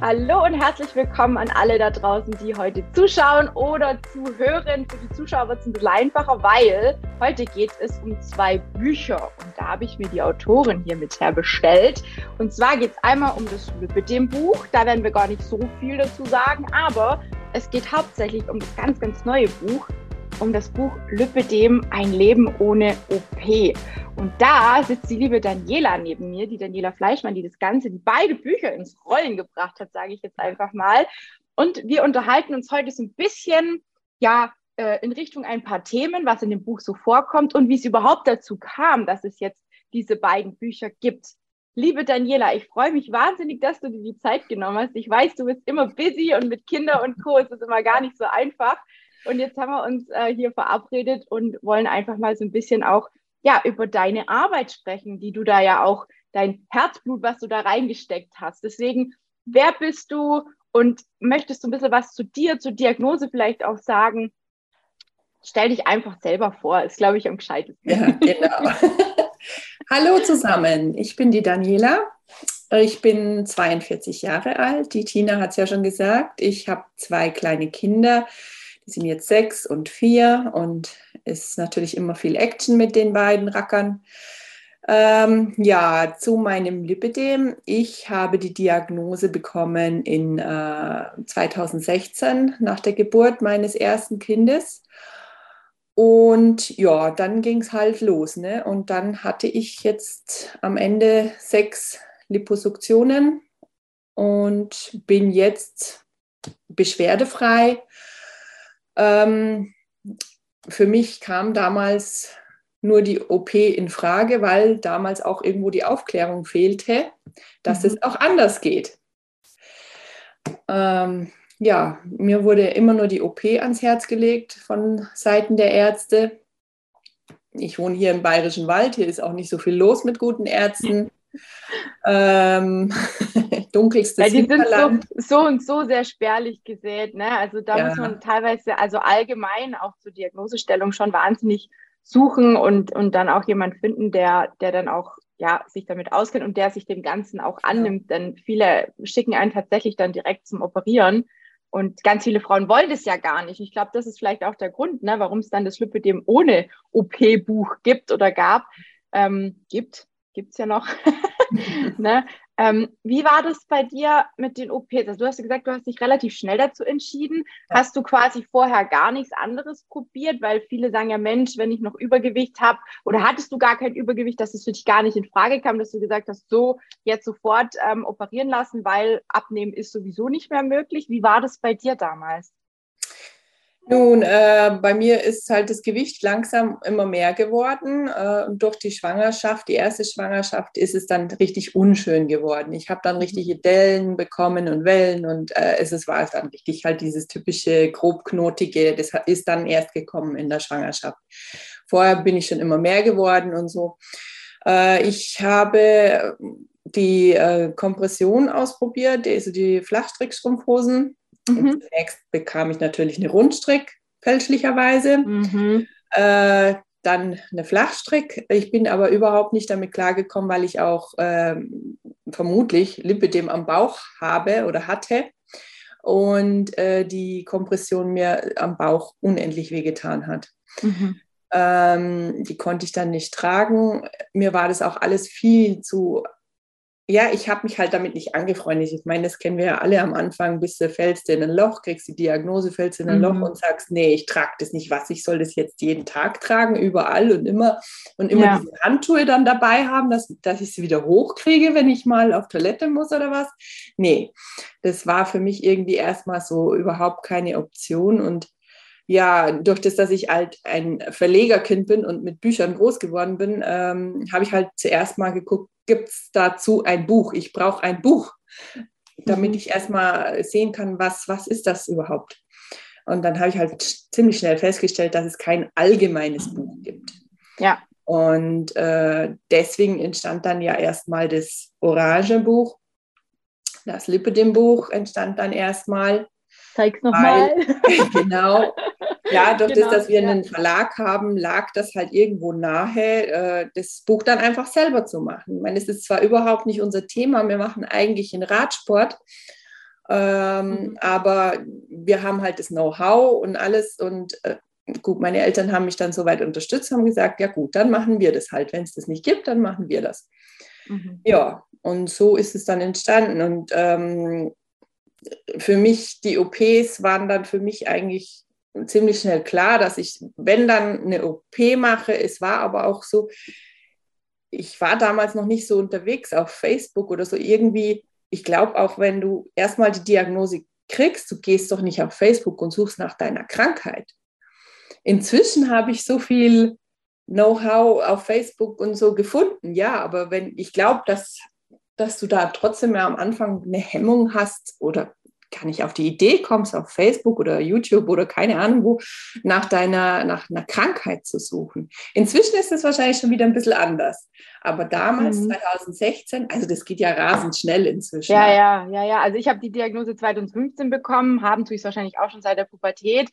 Hallo und herzlich willkommen an alle da draußen, die heute zuschauen oder zuhören. Für die Zuschauer wird es ein bisschen einfacher, weil heute geht es um zwei Bücher und da habe ich mir die Autorin hier mit herbestellt. Und zwar geht es einmal um das Lübbedem-Buch, da werden wir gar nicht so viel dazu sagen, aber es geht hauptsächlich um das ganz, ganz neue Buch, um das Buch Lüppedem, ein Leben ohne OP. Und da sitzt die liebe Daniela neben mir, die Daniela Fleischmann, die das Ganze, die beide Bücher ins Rollen gebracht hat, sage ich jetzt einfach mal. Und wir unterhalten uns heute so ein bisschen, ja, äh, in Richtung ein paar Themen, was in dem Buch so vorkommt und wie es überhaupt dazu kam, dass es jetzt diese beiden Bücher gibt. Liebe Daniela, ich freue mich wahnsinnig, dass du dir die Zeit genommen hast. Ich weiß, du bist immer busy und mit Kindern und Co. ist es immer gar nicht so einfach. Und jetzt haben wir uns äh, hier verabredet und wollen einfach mal so ein bisschen auch ja, über deine Arbeit sprechen, die du da ja auch, dein Herzblut, was du da reingesteckt hast. Deswegen, wer bist du und möchtest du ein bisschen was zu dir, zur Diagnose vielleicht auch sagen? Stell dich einfach selber vor, ist, glaube ich, am gescheitesten. Ja, genau. Hallo zusammen, ich bin die Daniela. Ich bin 42 Jahre alt. Die Tina hat es ja schon gesagt. Ich habe zwei kleine Kinder. Die sind jetzt sechs und vier und ist natürlich immer viel Action mit den beiden Rackern. Ähm, ja, zu meinem Lipidem. Ich habe die Diagnose bekommen in äh, 2016 nach der Geburt meines ersten Kindes. Und ja, dann ging es halt los. Ne? Und dann hatte ich jetzt am Ende sechs Liposuktionen und bin jetzt beschwerdefrei ähm, für mich kam damals nur die OP in Frage, weil damals auch irgendwo die Aufklärung fehlte, dass mhm. es auch anders geht. Ähm, ja, mir wurde immer nur die OP ans Herz gelegt von Seiten der Ärzte. Ich wohne hier im Bayerischen Wald, hier ist auch nicht so viel los mit guten Ärzten. Ähm, dunkelstes ja, die sind so, so, und so sehr spärlich gesät. Ne? Also da ja. muss man teilweise, also allgemein auch zur Diagnosestellung schon wahnsinnig suchen und, und dann auch jemand finden, der, der dann auch ja, sich damit auskennt und der sich dem Ganzen auch annimmt. Ja. Denn viele schicken einen tatsächlich dann direkt zum Operieren. Und ganz viele Frauen wollen das ja gar nicht. Ich glaube, das ist vielleicht auch der Grund, ne, warum es dann das Lipidem ohne OP-Buch gibt oder gab. Ähm, gibt, gibt es ja noch. ne? ähm, wie war das bei dir mit den OPs? Also du hast gesagt, du hast dich relativ schnell dazu entschieden. Ja. Hast du quasi vorher gar nichts anderes probiert? Weil viele sagen ja, Mensch, wenn ich noch Übergewicht habe, oder hattest du gar kein Übergewicht, dass es für dich gar nicht in Frage kam, dass du gesagt hast, so jetzt sofort ähm, operieren lassen, weil abnehmen ist sowieso nicht mehr möglich. Wie war das bei dir damals? Nun, äh, bei mir ist halt das Gewicht langsam immer mehr geworden. Äh, und durch die Schwangerschaft, die erste Schwangerschaft, ist es dann richtig unschön geworden. Ich habe dann mhm. richtige Dellen bekommen und Wellen und äh, es ist, war dann richtig halt dieses typische grobknotige, das ist dann erst gekommen in der Schwangerschaft. Vorher bin ich schon immer mehr geworden und so. Äh, ich habe die äh, Kompression ausprobiert, also die Flachstrickstrumpfhosen Mhm. Zunächst bekam ich natürlich eine Rundstrick, fälschlicherweise. Mhm. Äh, dann eine Flachstrick. Ich bin aber überhaupt nicht damit klargekommen, weil ich auch ähm, vermutlich Lipidem am Bauch habe oder hatte und äh, die Kompression mir am Bauch unendlich wehgetan hat. Mhm. Ähm, die konnte ich dann nicht tragen. Mir war das auch alles viel zu ja, ich habe mich halt damit nicht angefreundet. Ich meine, das kennen wir ja alle am Anfang, bis du fällst in ein Loch, kriegst die Diagnose, fällst in ein mhm. Loch und sagst, nee, ich trage das nicht, was, ich soll das jetzt jeden Tag tragen, überall und immer und immer ja. diese Handschuhe dann dabei haben, dass, dass ich sie wieder hochkriege, wenn ich mal auf Toilette muss oder was. Nee, das war für mich irgendwie erstmal so überhaupt keine Option und ja, durch das, dass ich halt ein Verlegerkind bin und mit Büchern groß geworden bin, ähm, habe ich halt zuerst mal geguckt, gibt es dazu ein Buch? Ich brauche ein Buch, damit mhm. ich erstmal sehen kann, was, was ist das überhaupt? Und dann habe ich halt ziemlich schnell festgestellt, dass es kein allgemeines Buch gibt. Ja. Und äh, deswegen entstand dann ja erstmal das Orange Buch. Das Lipidem-Buch entstand dann erstmal. Zeig's nochmal. Genau. Ja, durch genau, das, dass wir ja. einen Verlag haben, lag das halt irgendwo nahe, äh, das Buch dann einfach selber zu machen. Ich meine, es ist zwar überhaupt nicht unser Thema, wir machen eigentlich einen Radsport, Ähm, mhm. Aber wir haben halt das Know-how und alles und äh, gut, meine Eltern haben mich dann soweit unterstützt, haben gesagt, ja gut, dann machen wir das halt. Wenn es das nicht gibt, dann machen wir das. Mhm. Ja, und so ist es dann entstanden. Und ähm, für mich, die OPs waren dann für mich eigentlich ziemlich schnell klar, dass ich, wenn dann eine OP mache, es war aber auch so, ich war damals noch nicht so unterwegs auf Facebook oder so irgendwie. Ich glaube, auch wenn du erstmal die Diagnose kriegst, du gehst doch nicht auf Facebook und suchst nach deiner Krankheit. Inzwischen habe ich so viel Know-how auf Facebook und so gefunden, ja, aber wenn ich glaube, dass, dass du da trotzdem ja am Anfang eine Hemmung hast oder gar nicht auf die Idee kommst, auf Facebook oder YouTube oder keine Ahnung wo, nach deiner, nach einer Krankheit zu suchen. Inzwischen ist es wahrscheinlich schon wieder ein bisschen anders. Aber damals, mhm. 2016, also das geht ja rasend schnell inzwischen. Ja, ja, ja, ja. Also ich habe die Diagnose 2015 bekommen, haben tue ich es wahrscheinlich auch schon seit der Pubertät.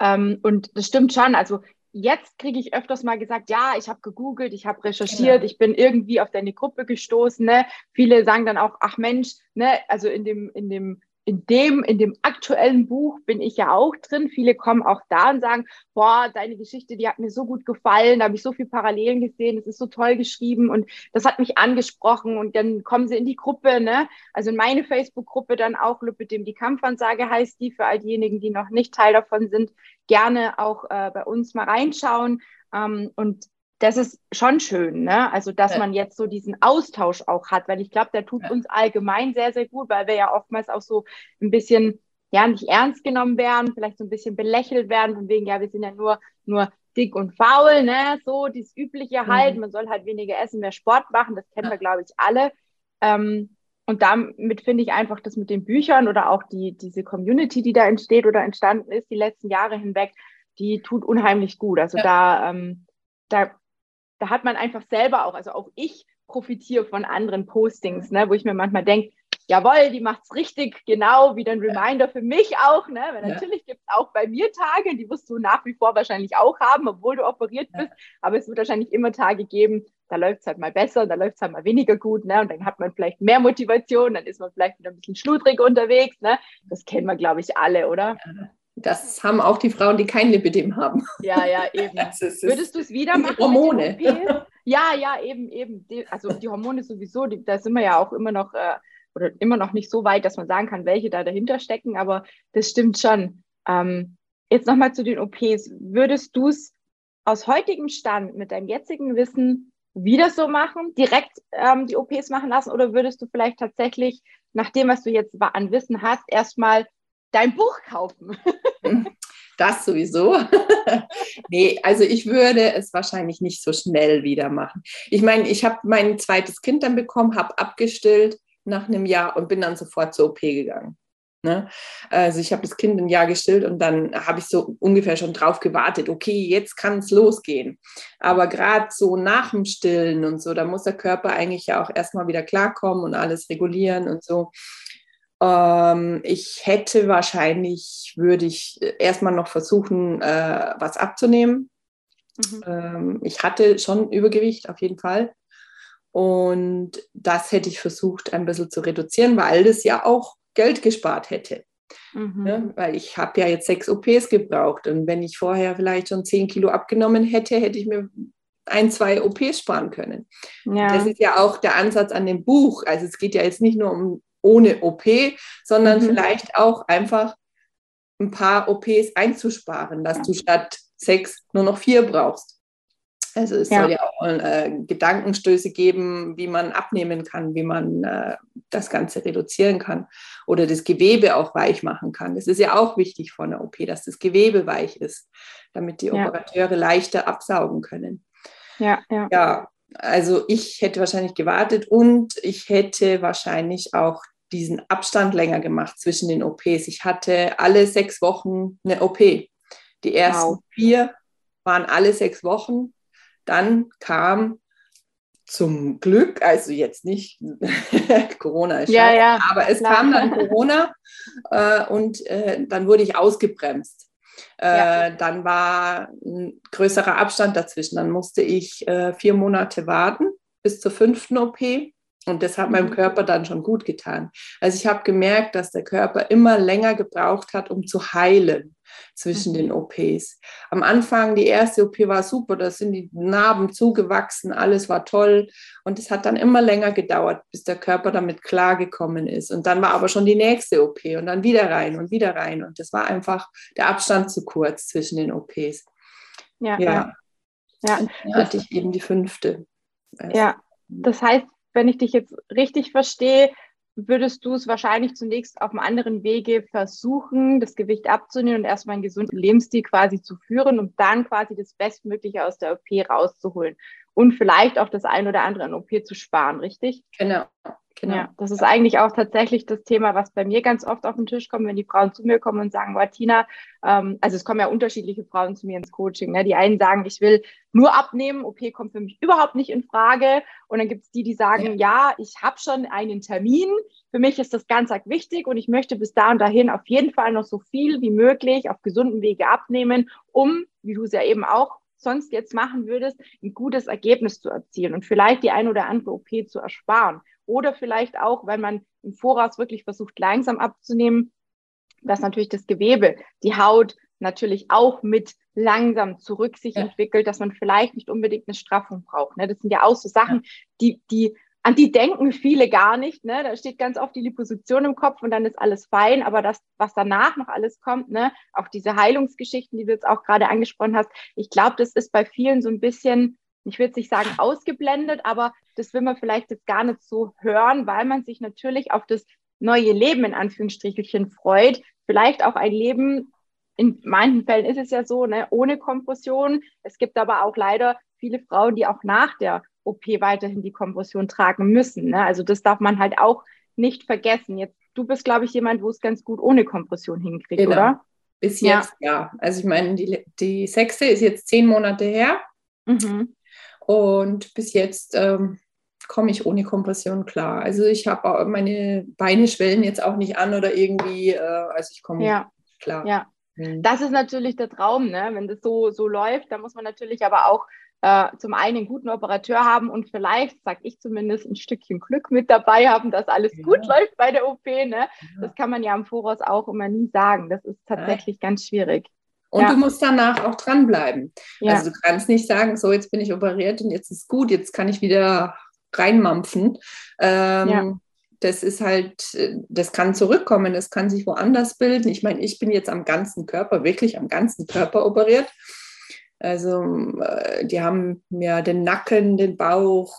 Ähm, und das stimmt schon. Also jetzt kriege ich öfters mal gesagt, ja, ich habe gegoogelt, ich habe recherchiert, genau. ich bin irgendwie auf deine Gruppe gestoßen. Ne? Viele sagen dann auch, ach Mensch, ne, also in dem, in dem in dem, in dem aktuellen Buch bin ich ja auch drin. Viele kommen auch da und sagen, boah, deine Geschichte, die hat mir so gut gefallen, da habe ich so viele Parallelen gesehen, es ist so toll geschrieben und das hat mich angesprochen und dann kommen sie in die Gruppe, ne? Also in meine Facebook-Gruppe dann auch, Lüppedem die Kampfansage heißt die, für all diejenigen, die noch nicht Teil davon sind, gerne auch äh, bei uns mal reinschauen. Ähm, und das ist schon schön, ne? Also, dass ja. man jetzt so diesen Austausch auch hat, weil ich glaube, der tut ja. uns allgemein sehr, sehr gut, weil wir ja oftmals auch so ein bisschen, ja, nicht ernst genommen werden, vielleicht so ein bisschen belächelt werden, von wegen, ja, wir sind ja nur, nur dick und faul, ne? So, dieses übliche halt, mhm. man soll halt weniger essen, mehr Sport machen, das kennen ja. wir, glaube ich, alle. Ähm, und damit finde ich einfach das mit den Büchern oder auch die, diese Community, die da entsteht oder entstanden ist, die letzten Jahre hinweg, die tut unheimlich gut. Also da, ähm, da da hat man einfach selber auch, also auch ich profitiere von anderen Postings, ne, wo ich mir manchmal denke, jawohl, die macht es richtig, genau, wie ein Reminder für mich auch. Ne? Weil natürlich gibt es auch bei mir Tage, die wirst du nach wie vor wahrscheinlich auch haben, obwohl du operiert bist. Ja. Aber es wird wahrscheinlich immer Tage geben, da läuft es halt mal besser, da läuft es halt mal weniger gut. Ne? Und dann hat man vielleicht mehr Motivation, dann ist man vielleicht wieder ein bisschen schludrig unterwegs. Ne? Das kennen wir, glaube ich, alle, oder? Ja. Das haben auch die Frauen, die kein Lipidem haben. Ja, ja, eben. Würdest du es wieder machen? Hormone. Ja, ja, eben, eben. Also die Hormone sowieso, die, da sind wir ja auch immer noch äh, oder immer noch nicht so weit, dass man sagen kann, welche da dahinter stecken, aber das stimmt schon. Ähm, jetzt nochmal zu den OPs. Würdest du es aus heutigem Stand mit deinem jetzigen Wissen wieder so machen, direkt ähm, die OPs machen lassen oder würdest du vielleicht tatsächlich, nach dem, was du jetzt an Wissen hast, erstmal dein Buch kaufen. Das sowieso. nee, also ich würde es wahrscheinlich nicht so schnell wieder machen. Ich meine, ich habe mein zweites Kind dann bekommen, habe abgestillt nach einem Jahr und bin dann sofort zur OP gegangen. Ne? Also ich habe das Kind ein Jahr gestillt und dann habe ich so ungefähr schon drauf gewartet, okay, jetzt kann es losgehen. Aber gerade so nach dem Stillen und so, da muss der Körper eigentlich ja auch erstmal wieder klarkommen und alles regulieren und so. Ähm, ich hätte wahrscheinlich, würde ich erstmal noch versuchen, äh, was abzunehmen. Mhm. Ähm, ich hatte schon Übergewicht auf jeden Fall. Und das hätte ich versucht, ein bisschen zu reduzieren, weil das ja auch Geld gespart hätte. Mhm. Ne? Weil ich habe ja jetzt sechs OPs gebraucht. Und wenn ich vorher vielleicht schon zehn Kilo abgenommen hätte, hätte ich mir ein, zwei OPs sparen können. Ja. Das ist ja auch der Ansatz an dem Buch. Also es geht ja jetzt nicht nur um ohne OP, sondern mhm. vielleicht auch einfach ein paar OPs einzusparen, dass du statt sechs nur noch vier brauchst. Also es ja. soll ja auch äh, Gedankenstöße geben, wie man abnehmen kann, wie man äh, das Ganze reduzieren kann oder das Gewebe auch weich machen kann. Das ist ja auch wichtig von der OP, dass das Gewebe weich ist, damit die ja. Operateure leichter absaugen können. Ja, ja. ja, also ich hätte wahrscheinlich gewartet und ich hätte wahrscheinlich auch diesen Abstand länger gemacht zwischen den OPs. Ich hatte alle sechs Wochen eine OP. Die ersten wow. vier waren alle sechs Wochen. Dann kam zum Glück, also jetzt nicht Corona ist ja, ja, aber es klar. kam dann Corona äh, und äh, dann wurde ich ausgebremst. Äh. Dann war ein größerer Abstand dazwischen. Dann musste ich äh, vier Monate warten bis zur fünften OP. Und das hat meinem mhm. Körper dann schon gut getan. Also ich habe gemerkt, dass der Körper immer länger gebraucht hat, um zu heilen zwischen den mhm. OPs. Am Anfang, die erste OP war super, da sind die Narben zugewachsen, alles war toll. Und es hat dann immer länger gedauert, bis der Körper damit klargekommen ist. Und dann war aber schon die nächste OP und dann wieder rein und wieder rein. Und das war einfach der Abstand zu kurz zwischen den OPs. Ja. ja. ja. Dann hatte ich eben die fünfte. Also, ja, das heißt, wenn ich dich jetzt richtig verstehe, würdest du es wahrscheinlich zunächst auf einem anderen Wege versuchen, das Gewicht abzunehmen und erstmal einen gesunden Lebensstil quasi zu führen, um dann quasi das Bestmögliche aus der OP rauszuholen und vielleicht auch das ein oder andere an OP zu sparen, richtig? Genau. Genau. Ja, das ist eigentlich auch tatsächlich das Thema, was bei mir ganz oft auf den Tisch kommt, wenn die Frauen zu mir kommen und sagen, Martina, ähm, also es kommen ja unterschiedliche Frauen zu mir ins Coaching. Ne? Die einen sagen, ich will nur abnehmen, OP kommt für mich überhaupt nicht in Frage. Und dann gibt es die, die sagen, ja, ja ich habe schon einen Termin, für mich ist das ganz arg wichtig und ich möchte bis da und dahin auf jeden Fall noch so viel wie möglich auf gesunden Wege abnehmen, um, wie du es ja eben auch sonst jetzt machen würdest, ein gutes Ergebnis zu erzielen und vielleicht die ein oder andere OP zu ersparen. Oder vielleicht auch, wenn man im Voraus wirklich versucht, langsam abzunehmen, dass natürlich das Gewebe, die Haut natürlich auch mit langsam zurück sich ja. entwickelt, dass man vielleicht nicht unbedingt eine Straffung braucht. Ne? Das sind ja auch so Sachen, die, die, an die denken viele gar nicht. Ne? Da steht ganz oft die Liposition im Kopf und dann ist alles fein. Aber das, was danach noch alles kommt, ne? auch diese Heilungsgeschichten, die du jetzt auch gerade angesprochen hast, ich glaube, das ist bei vielen so ein bisschen ich würde nicht sagen ausgeblendet, aber das will man vielleicht jetzt gar nicht so hören, weil man sich natürlich auf das neue Leben in Anführungsstrichelchen freut. Vielleicht auch ein Leben, in manchen Fällen ist es ja so, ne, ohne Kompression. Es gibt aber auch leider viele Frauen, die auch nach der OP weiterhin die Kompression tragen müssen. Ne? Also das darf man halt auch nicht vergessen. Jetzt, du bist, glaube ich, jemand, wo es ganz gut ohne Kompression hinkriegt, genau. oder? Bis jetzt, ja. ja. Also ich meine, die, die sechste ist jetzt zehn Monate her. Mhm. Und bis jetzt ähm, komme ich ohne Kompression klar. Also ich habe meine Beine schwellen jetzt auch nicht an oder irgendwie, äh, also ich komme ja. klar. Ja, mhm. das ist natürlich der Traum, ne? wenn das so, so läuft. Da muss man natürlich aber auch äh, zum einen einen guten Operateur haben und vielleicht, sag ich zumindest, ein Stückchen Glück mit dabei haben, dass alles ja. gut läuft bei der OP. Ne? Ja. Das kann man ja im Voraus auch immer nie sagen. Das ist tatsächlich ja. ganz schwierig. Und ja. du musst danach auch dranbleiben. Ja. Also du kannst nicht sagen, so jetzt bin ich operiert und jetzt ist gut, jetzt kann ich wieder reinmampfen. Ähm, ja. Das ist halt, das kann zurückkommen, das kann sich woanders bilden. Ich meine, ich bin jetzt am ganzen Körper, wirklich am ganzen Körper operiert. Also äh, die haben mir den Nacken, den Bauch,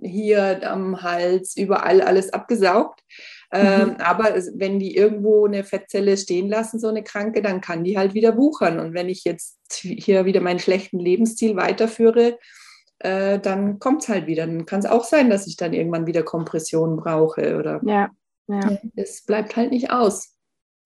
hier am Hals, überall alles abgesaugt. Ähm, mhm. aber wenn die irgendwo eine Fettzelle stehen lassen, so eine Kranke, dann kann die halt wieder wuchern. Und wenn ich jetzt hier wieder meinen schlechten Lebensstil weiterführe, äh, dann kommt es halt wieder. Dann kann es auch sein, dass ich dann irgendwann wieder Kompression brauche. Oder ja, ja. Es bleibt halt nicht aus.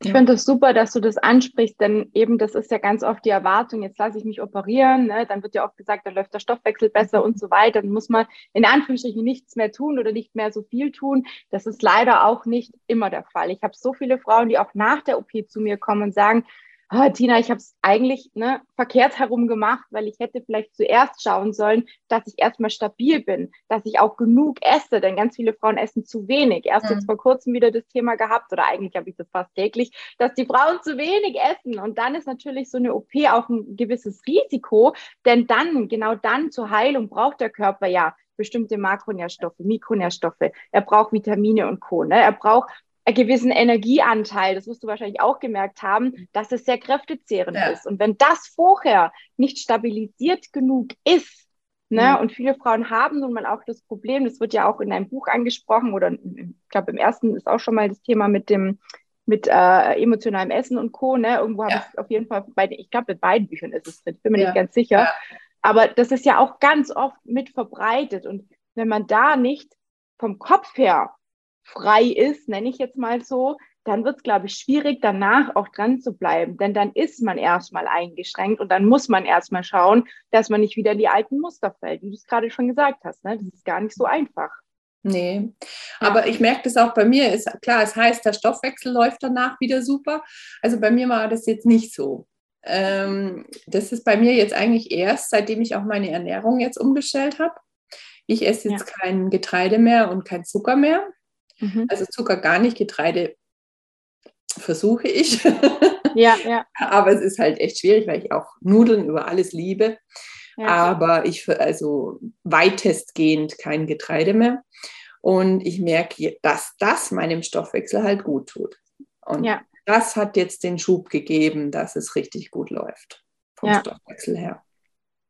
Ich finde das super, dass du das ansprichst, denn eben das ist ja ganz oft die Erwartung, jetzt lasse ich mich operieren, ne? dann wird ja oft gesagt, dann läuft der Stoffwechsel besser und so weiter. Dann muss man in Anführungsstrichen nichts mehr tun oder nicht mehr so viel tun. Das ist leider auch nicht immer der Fall. Ich habe so viele Frauen, die auch nach der OP zu mir kommen und sagen, oh, Tina, ich habe es eigentlich ne, verkehrt herum gemacht, weil ich hätte vielleicht zuerst schauen sollen, dass ich erstmal stabil bin, dass ich auch genug esse, denn ganz viele Frauen essen zu wenig. Erst mhm. jetzt vor kurzem wieder das Thema gehabt, oder eigentlich habe ich das fast täglich, dass die Frauen zu wenig essen. Und dann ist natürlich so eine OP auch ein gewisses Risiko, denn dann, genau dann zur Heilung braucht der Körper ja bestimmte Makronährstoffe, Mikronährstoffe. Er braucht Vitamine und Co. Ne? Er braucht gewissen Energieanteil, das wirst du wahrscheinlich auch gemerkt haben, dass es sehr kräftezehrend ja. ist. Und wenn das vorher nicht stabilisiert genug ist, ne, mhm. und viele Frauen haben nun mal auch das Problem, das wird ja auch in einem Buch angesprochen oder ich glaube im ersten ist auch schon mal das Thema mit dem mit äh, emotionalem Essen und Co. Ne? Irgendwo habe ja. ich auf jeden Fall bei, ich glaube, mit beiden Büchern ist es drin, bin mir ja. nicht ganz sicher. Ja. Aber das ist ja auch ganz oft mit verbreitet. Und wenn man da nicht vom Kopf her frei ist, nenne ich jetzt mal so, dann wird es, glaube ich, schwierig, danach auch dran zu bleiben. Denn dann ist man erstmal eingeschränkt und dann muss man erstmal schauen, dass man nicht wieder in die alten Muster fällt, wie du es gerade schon gesagt hast. Ne? Das ist gar nicht so einfach. Nee, aber ich merke das auch bei mir. Ist klar, es heißt, der Stoffwechsel läuft danach wieder super. Also bei mir war das jetzt nicht so. Ähm, das ist bei mir jetzt eigentlich erst, seitdem ich auch meine Ernährung jetzt umgestellt habe Ich esse jetzt ja. kein Getreide mehr und kein Zucker mehr. Mhm. Also Zucker gar nicht, Getreide versuche ich. Ja, ja. Aber es ist halt echt schwierig, weil ich auch Nudeln über alles liebe. Ja. Aber ich also weitestgehend kein Getreide mehr. Und ich merke, dass das meinem Stoffwechsel halt gut tut. Und ja. das hat jetzt den Schub gegeben, dass es richtig gut läuft vom ja. Stoffwechsel her.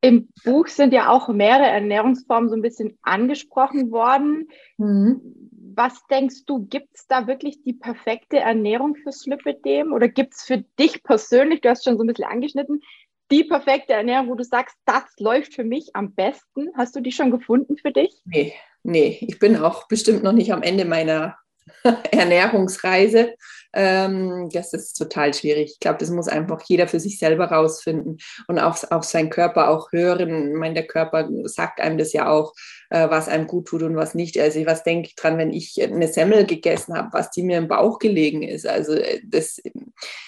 Im Buch sind ja auch mehrere Ernährungsformen so ein bisschen angesprochen worden. Mhm. Was denkst du, gibt es da wirklich die perfekte Ernährung fürs Lipidem? Oder gibt es für dich persönlich, du hast schon so ein bisschen angeschnitten, die perfekte Ernährung, wo du sagst, das läuft für mich am besten? Hast du die schon gefunden für dich? Nee, nee. Ich bin auch bestimmt noch nicht am Ende meiner Ernährungsreise. Ähm, das ist total schwierig. Ich glaube, das muss einfach jeder für sich selber rausfinden und auch auf seinen Körper auch hören. Ich meine, der Körper sagt einem das ja auch, äh, was einem gut tut und was nicht. Also was denke ich dran, wenn ich eine Semmel gegessen habe, was die mir im Bauch gelegen ist. Also äh, das,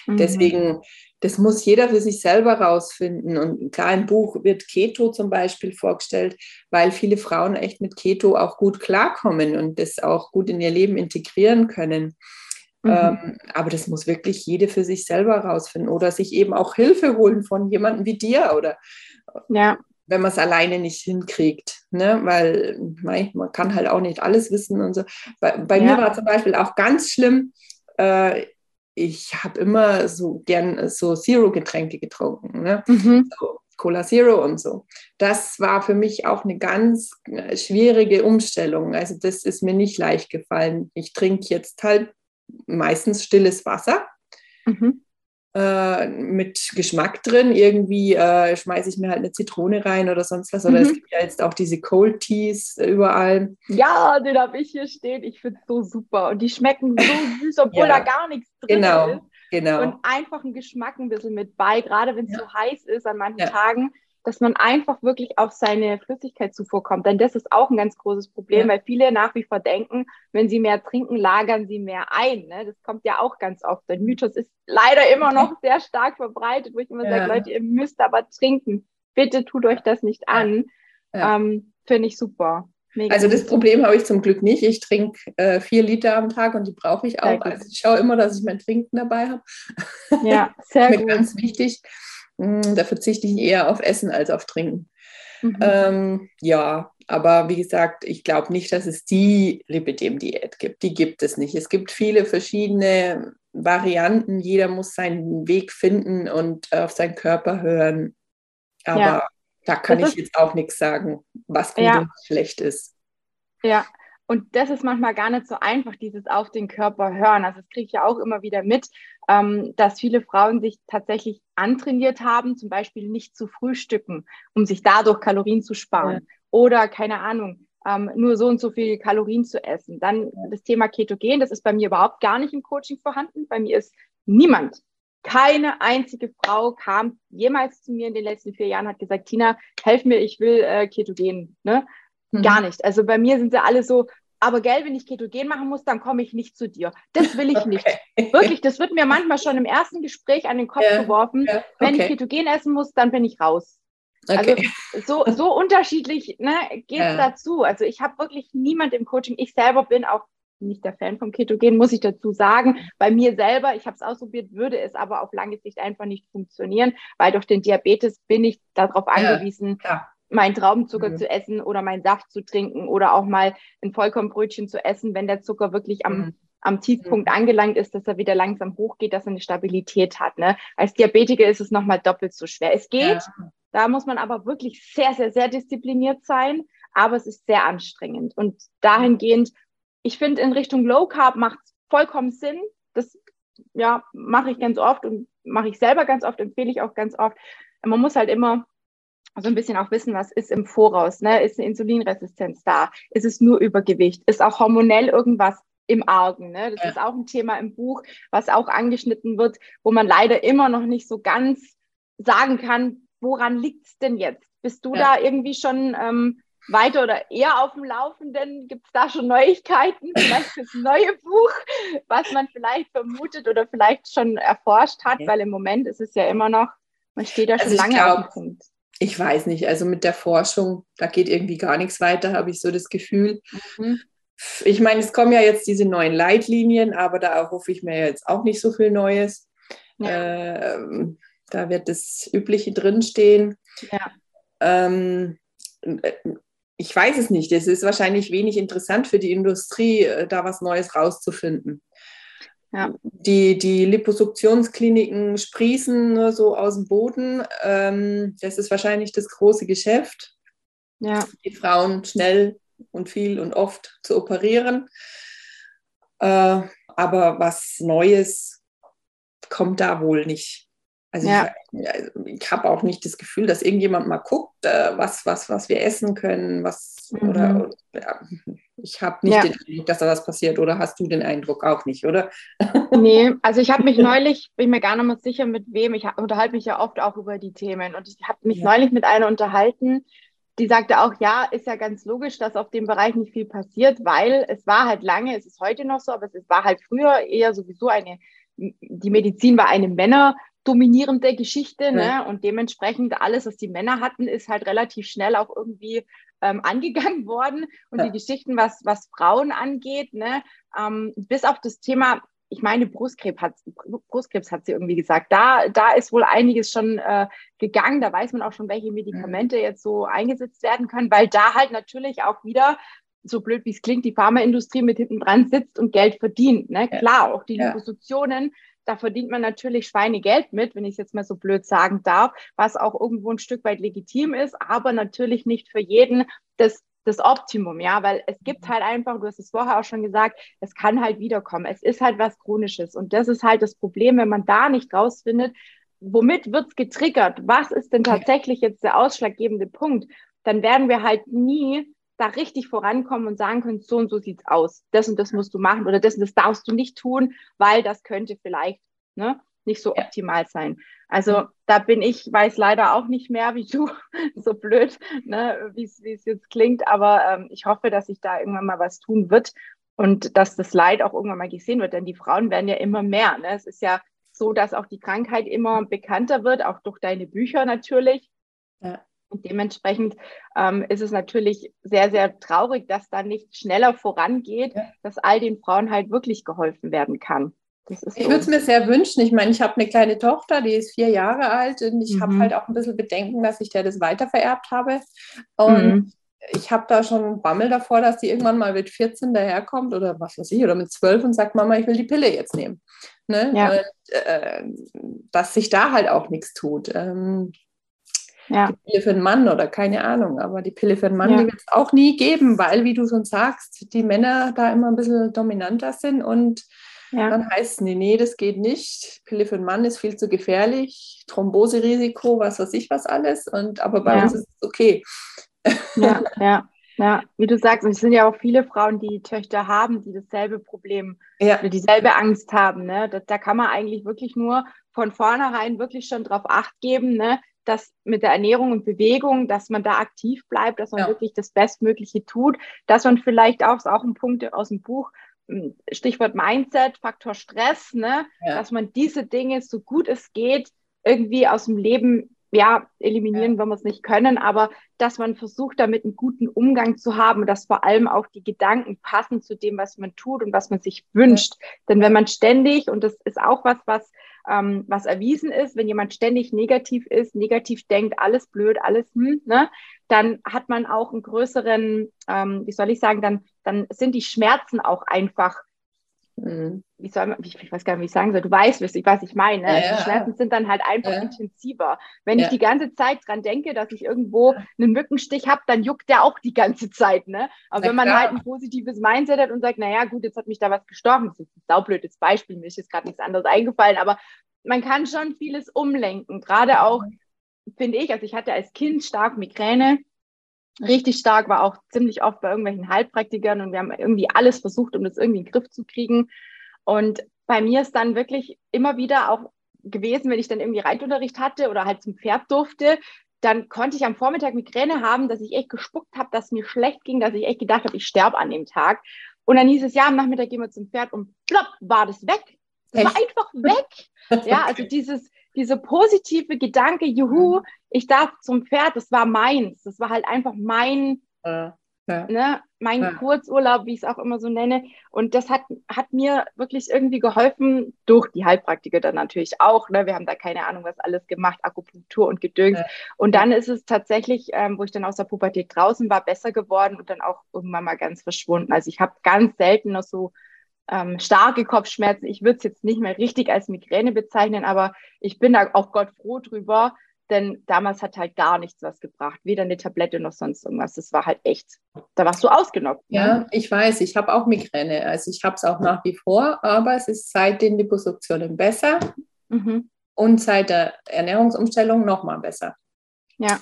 mhm. deswegen das muss jeder für sich selber rausfinden. Und klar, im Buch wird Keto zum Beispiel vorgestellt, weil viele Frauen echt mit Keto auch gut klarkommen und das auch gut in ihr Leben integrieren können. Mhm. Ähm, aber das muss wirklich jede für sich selber rausfinden oder sich eben auch Hilfe holen von jemandem wie dir oder ja. wenn man es alleine nicht hinkriegt. Ne? Weil man kann halt auch nicht alles wissen und so. Bei, bei ja. mir war zum Beispiel auch ganz schlimm, äh, ich habe immer so gern so Zero-Getränke getrunken. Ne? Mhm. So, Cola Zero und so. Das war für mich auch eine ganz äh, schwierige Umstellung. Also das ist mir nicht leicht gefallen. Ich trinke jetzt halt meistens stilles Wasser. Mhm äh, mit Geschmack drin. Irgendwie äh, schmeiße ich mir halt eine Zitrone rein oder sonst was. Oder mhm. es gibt ja jetzt auch diese Cold Teas überall. Ja, den habe ich hier stehen. Ich finde es so super. Und die schmecken so süß, obwohl ja. da gar nichts drin genau. ist. Genau. Und einfach ein Geschmack ein bisschen mit bei, gerade wenn es ja. so heiß ist an manchen ja. Tagen dass man einfach wirklich auf seine Flüssigkeitszufuhr kommt. Denn das ist auch ein ganz großes Problem, ja. weil viele nach wie vor denken, wenn sie mehr trinken, lagern sie mehr ein. Ne? Das kommt ja auch ganz oft. Der Mythos ist leider immer noch sehr stark verbreitet, wo ich immer ja. sage, Leute, ihr müsst aber trinken. Bitte tut euch das nicht an. Ja. Ähm, Finde ich super. Mega also das Problem habe ich zum Glück nicht. Ich trinke äh, vier Liter am Tag und die brauche ich auch. Also ich schaue immer, dass ich mein Trinken dabei habe. Ja, sehr gut. ganz wichtig. Hm, da verzichte ich eher auf Essen als auf Trinken. Mhm. Ähm, ja, aber wie gesagt, ich glaube nicht, dass es die Lipidem-Diät gibt. Die gibt es nicht. Es gibt viele verschiedene Varianten. Jeder muss seinen Weg finden und auf seinen Körper hören. Aber ja. da kann das ich jetzt auch nichts sagen, was gut ja. und schlecht ist. Ja, und das ist manchmal gar nicht so einfach, dieses auf den Körper hören. Also das kriege ich ja auch immer wieder mit, ähm, dass viele Frauen sich tatsächlich antrainiert haben, zum Beispiel nicht zu frühstücken, um sich dadurch Kalorien zu sparen. Ja. Oder keine Ahnung, ähm, nur so und so viel Kalorien zu essen. Dann das Thema Ketogen, das ist bei mir überhaupt gar nicht im Coaching vorhanden. Bei mir ist niemand, keine einzige Frau kam jemals zu mir in den letzten vier Jahren, hat gesagt, Tina, helf mir, ich will äh, Ketogen. Ne? Mhm. Gar nicht. Also bei mir sind sie alle so, aber gell, wenn ich Ketogen machen muss, dann komme ich nicht zu dir. Das will ich okay. nicht. Wirklich, das wird mir manchmal schon im ersten Gespräch an den Kopf ja, geworfen. Ja, okay. Wenn ich Ketogen essen muss, dann bin ich raus. Okay. Also so, so unterschiedlich ne, geht es ja. dazu. Also ich habe wirklich niemand im Coaching. Ich selber bin auch nicht der Fan vom Ketogen, muss ich dazu sagen. Bei mir selber, ich habe es ausprobiert, würde es aber auf lange Sicht einfach nicht funktionieren, weil durch den Diabetes bin ich darauf angewiesen, ja, meinen Traubenzucker mhm. zu essen oder meinen Saft zu trinken oder auch mal ein Vollkornbrötchen zu essen, wenn der Zucker wirklich am, mhm. am Tiefpunkt mhm. angelangt ist, dass er wieder langsam hochgeht, dass er eine Stabilität hat. Ne? Als Diabetiker ist es nochmal doppelt so schwer. Es geht, ja. da muss man aber wirklich sehr, sehr, sehr diszipliniert sein, aber es ist sehr anstrengend. Und dahingehend, ich finde, in Richtung Low Carb macht es vollkommen Sinn. Das ja, mache ich ganz oft und mache ich selber ganz oft, empfehle ich auch ganz oft. Man muss halt immer so ein bisschen auch wissen, was ist im Voraus, ne? Ist eine Insulinresistenz da? Ist es nur Übergewicht? Ist auch hormonell irgendwas im Argen? Ne? Das ja. ist auch ein Thema im Buch, was auch angeschnitten wird, wo man leider immer noch nicht so ganz sagen kann, woran liegt es denn jetzt? Bist du ja. da irgendwie schon ähm, weiter oder eher auf dem Laufenden? Gibt es da schon Neuigkeiten, vielleicht fürs neue Buch, was man vielleicht vermutet oder vielleicht schon erforscht hat? Okay. Weil im Moment ist es ja immer noch, man steht da also schon lange glaub, auf dem Punkt ich weiß nicht, also mit der Forschung, da geht irgendwie gar nichts weiter, habe ich so das Gefühl. Mhm. Ich meine, es kommen ja jetzt diese neuen Leitlinien, aber da hoffe ich mir jetzt auch nicht so viel Neues. Ja. Ähm, da wird das Übliche drinstehen. Ja. Ähm, ich weiß es nicht. Es ist wahrscheinlich wenig interessant für die Industrie, äh, da was Neues rauszufinden. Ja. Die, die Liposuktionskliniken sprießen nur so aus dem Boden. Ähm, das ist wahrscheinlich das große Geschäft. Ja. Die Frauen schnell und viel und oft zu operieren. Äh, aber was Neues kommt da wohl nicht. Also ja. ich, also ich habe auch nicht das Gefühl, dass irgendjemand mal guckt, äh, was, was, was wir essen können, was mhm. oder, oder ich habe nicht ja. den Eindruck, dass da was passiert, oder hast du den Eindruck auch nicht, oder? Nee, also ich habe mich neulich, bin mir gar nicht mehr sicher, mit wem, ich unterhalte mich ja oft auch über die Themen und ich habe mich ja. neulich mit einer unterhalten, die sagte auch, ja, ist ja ganz logisch, dass auf dem Bereich nicht viel passiert, weil es war halt lange, es ist heute noch so, aber es war halt früher eher sowieso eine, die Medizin war eine Männer- dominierende Geschichte. Ja. Ne? Und dementsprechend alles, was die Männer hatten, ist halt relativ schnell auch irgendwie ähm, angegangen worden. Und ja. die Geschichten, was, was Frauen angeht, ne? Ähm, bis auf das Thema, ich meine, Brustkrebs hat, Brustkrebs hat sie irgendwie gesagt. Da, da ist wohl einiges schon äh, gegangen. Da weiß man auch schon, welche Medikamente ja. jetzt so eingesetzt werden können, weil da halt natürlich auch wieder so blöd wie es klingt, die Pharmaindustrie mit hinten dran sitzt und Geld verdient. Ne? Ja. Klar, auch die Liposuktionen da verdient man natürlich Schweinegeld mit, wenn ich es jetzt mal so blöd sagen darf, was auch irgendwo ein Stück weit legitim ist, aber natürlich nicht für jeden das, das Optimum, ja, weil es gibt halt einfach, du hast es vorher auch schon gesagt, es kann halt wiederkommen. Es ist halt was Chronisches und das ist halt das Problem, wenn man da nicht rausfindet, womit wird es getriggert? Was ist denn tatsächlich jetzt der ausschlaggebende Punkt? Dann werden wir halt nie da richtig vorankommen und sagen können, so und so sieht's aus. Das und das musst du machen oder das und das darfst du nicht tun, weil das könnte vielleicht ne, nicht so optimal sein. Also da bin ich, weiß leider auch nicht mehr wie du, so blöd, ne, wie es jetzt klingt, aber ähm, ich hoffe, dass sich da irgendwann mal was tun wird und dass das Leid auch irgendwann mal gesehen wird, denn die Frauen werden ja immer mehr. Ne? Es ist ja so, dass auch die Krankheit immer bekannter wird, auch durch deine Bücher natürlich. Ja. Und dementsprechend ähm, ist es natürlich sehr, sehr traurig, dass da nicht schneller vorangeht, ja. dass all den Frauen halt wirklich geholfen werden kann. ich so. würde es mir sehr wünschen. Ich meine, ich habe eine kleine Tochter, die ist vier Jahre alt und ich mhm. habe halt auch ein bisschen Bedenken, dass ich der das weitervererbt habe. Und mhm. ich habe da schon Bammel davor, dass die irgendwann mal mit 14 daherkommt oder was weiß ich, oder mit 12 und sagt, Mama, ich will die Pille jetzt nehmen. Ne? Ja. Und, äh, dass sich da halt auch nichts tut. Ähm, ja. Die Pille für den Mann oder keine Ahnung, aber die Pille für den Mann, ja. die wird es auch nie geben, weil, wie du schon sagst, die Männer da immer ein bisschen dominanter sind und ja. dann heißt es, nee, nee, das geht nicht. Pille für den Mann ist viel zu gefährlich, Thromboserisiko, was weiß ich was alles. Und aber bei uns ist es okay. Ja, ja. Ja, wie du sagst, es sind ja auch viele Frauen, die Töchter haben, die dasselbe Problem, ja. dieselbe Angst haben. Ne? Da, da, kann man eigentlich wirklich nur von vornherein wirklich schon drauf acht geben, ne? Dass mit der Ernährung und Bewegung, dass man da aktiv bleibt, dass man ja. wirklich das Bestmögliche tut, dass man vielleicht auch, ist auch ein Punkt aus dem Buch, hm, Stichwort Mindset, Faktor Stress, ne? Ja. dass man diese Dinge so gut es geht irgendwie aus dem Leben ja, eliminieren, ja. wenn wir es nicht können, aber dass man versucht, damit einen guten Umgang zu haben, dass vor allem auch die Gedanken passen zu dem, was man tut und was man sich wünscht. Ja. Denn wenn man ständig, und das ist auch was, was ähm, was erwiesen ist, wenn jemand ständig negativ ist, negativ denkt, alles blöd, alles hm, ne, dann hat man auch einen größeren, ähm, wie soll ich sagen, dann, dann sind die Schmerzen auch einfach Mhm. wie soll man, ich, ich, weiß gar nicht, wie ich sagen soll, du weißt, was ich, was ich meine. Ja, also die Schmerzen sind dann halt einfach ja. intensiver. Wenn ja. ich die ganze Zeit dran denke, dass ich irgendwo einen Mückenstich habe, dann juckt der auch die ganze Zeit. Ne? Aber Na, wenn man klar. halt ein positives Mindset hat und sagt, naja, gut, jetzt hat mich da was gestochen, das ist ein saublödes Beispiel, mir ist jetzt gerade nichts anderes eingefallen, aber man kann schon vieles umlenken. Gerade auch, finde ich, also ich hatte als Kind stark Migräne richtig stark, war auch ziemlich oft bei irgendwelchen Heilpraktikern und wir haben irgendwie alles versucht, um das irgendwie in den Griff zu kriegen. Und bei mir ist dann wirklich immer wieder auch gewesen, wenn ich dann irgendwie Reitunterricht hatte oder halt zum Pferd durfte, dann konnte ich am Vormittag Migräne haben, dass ich echt gespuckt habe, dass mir schlecht ging, dass ich echt gedacht habe, ich sterbe an dem Tag. Und dann hieß es, ja, am Nachmittag gehen wir zum Pferd und plopp, war das weg. Das war einfach weg. Ja, also dieses, dieser positive Gedanke, juhu, mhm. ich darf zum Pferd, das war meins. Das war halt einfach mein, ja. Ja. Ne, mein ja. Kurzurlaub, wie ich es auch immer so nenne. Und das hat, hat mir wirklich irgendwie geholfen, durch die Heilpraktiker dann natürlich auch. Ne? Wir haben da keine Ahnung, was alles gemacht, Akupunktur und Gedöns. Und dann ist es tatsächlich, ähm, wo ich dann aus der Pubertät draußen war, besser geworden und dann auch irgendwann mal ganz verschwunden. Also ich habe ganz selten noch so ähm, starke Kopfschmerzen. Ich würde es jetzt nicht mehr richtig als Migräne bezeichnen, aber ich bin da auch Gott froh drüber, denn damals hat halt gar nichts was gebracht, weder eine Tablette noch sonst irgendwas. Das war halt echt, da warst du ausgenockt. Ne? Ja, ich weiß, ich habe auch Migräne. Also ich habe es auch nach wie vor, aber es ist seit den Liposuktionen besser mhm. und seit der Ernährungsumstellung nochmal besser. Ja.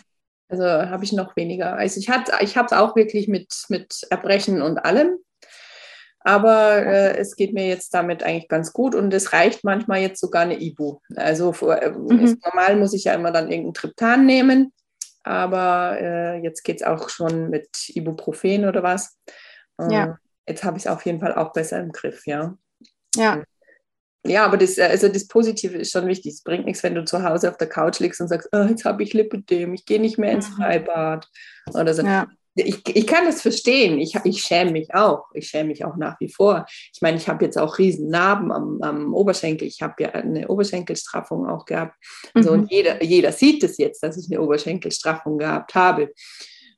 Also habe ich noch weniger. Also ich, ich habe es auch wirklich mit, mit Erbrechen und allem. Aber äh, es geht mir jetzt damit eigentlich ganz gut und es reicht manchmal jetzt sogar eine Ibu. Also vor, äh, mhm. normal muss ich ja immer dann irgendein Triptan nehmen, aber äh, jetzt geht es auch schon mit Ibuprofen oder was. ja. Jetzt habe ich es auf jeden Fall auch besser im Griff, ja. Ja. Ja, aber das, also das Positive ist schon wichtig. Es bringt nichts, wenn du zu Hause auf der Couch liegst und sagst, oh, jetzt habe ich Lipidem, ich gehe nicht mehr ins mhm. Freibad. Oder so. Ja ich, ich kann das verstehen. Ich, ich schäme mich auch. Ich schäme mich auch nach wie vor. Ich meine, ich habe jetzt auch riesen Narben am, am Oberschenkel. Ich habe ja eine Oberschenkelstraffung auch gehabt. Also, mhm. Und jeder, jeder sieht es jetzt, dass ich eine Oberschenkelstraffung gehabt habe.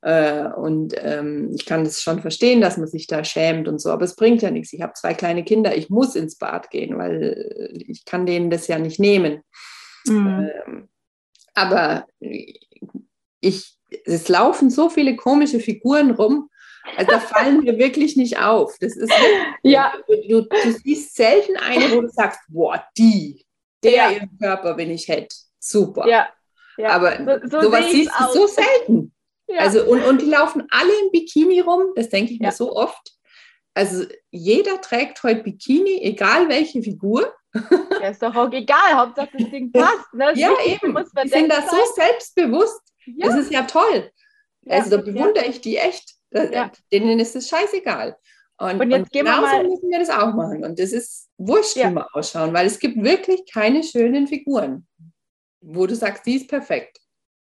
Äh, und ähm, ich kann das schon verstehen, dass man sich da schämt und so, aber es bringt ja nichts. Ich habe zwei kleine Kinder, ich muss ins Bad gehen, weil ich kann denen das ja nicht nehmen. Mhm. Ähm, aber ich es laufen so viele komische Figuren rum. Also da fallen mir wirklich nicht auf. Das ist ja. Du, du, siehst selten eine, wo du sagst, boah, die, der ja. ihren Körper, wenn ich hätte. Super. Ja. ja. Aber so, so sowas siehst du so selten. Ja. Also, und, und die laufen alle im Bikini rum, das denke ich mir so oft. Also jeder trägt heute Bikini, egal welche Figur. Ja, ist doch auch egal, Hauptsache das Ding passt. Ne? Ja, eben. Muss man die sind da so selbstbewusst. Ja. Das ist ja toll. Also da bewundere ich die echt. Ja. Denen ist es scheißegal. Und, und jetzt und gehen wir mal. müssen wir das auch machen. Und das ist wurscht, wie wir ausschauen, weil es gibt wirklich keine schönen Figuren, wo du sagst, die ist perfekt.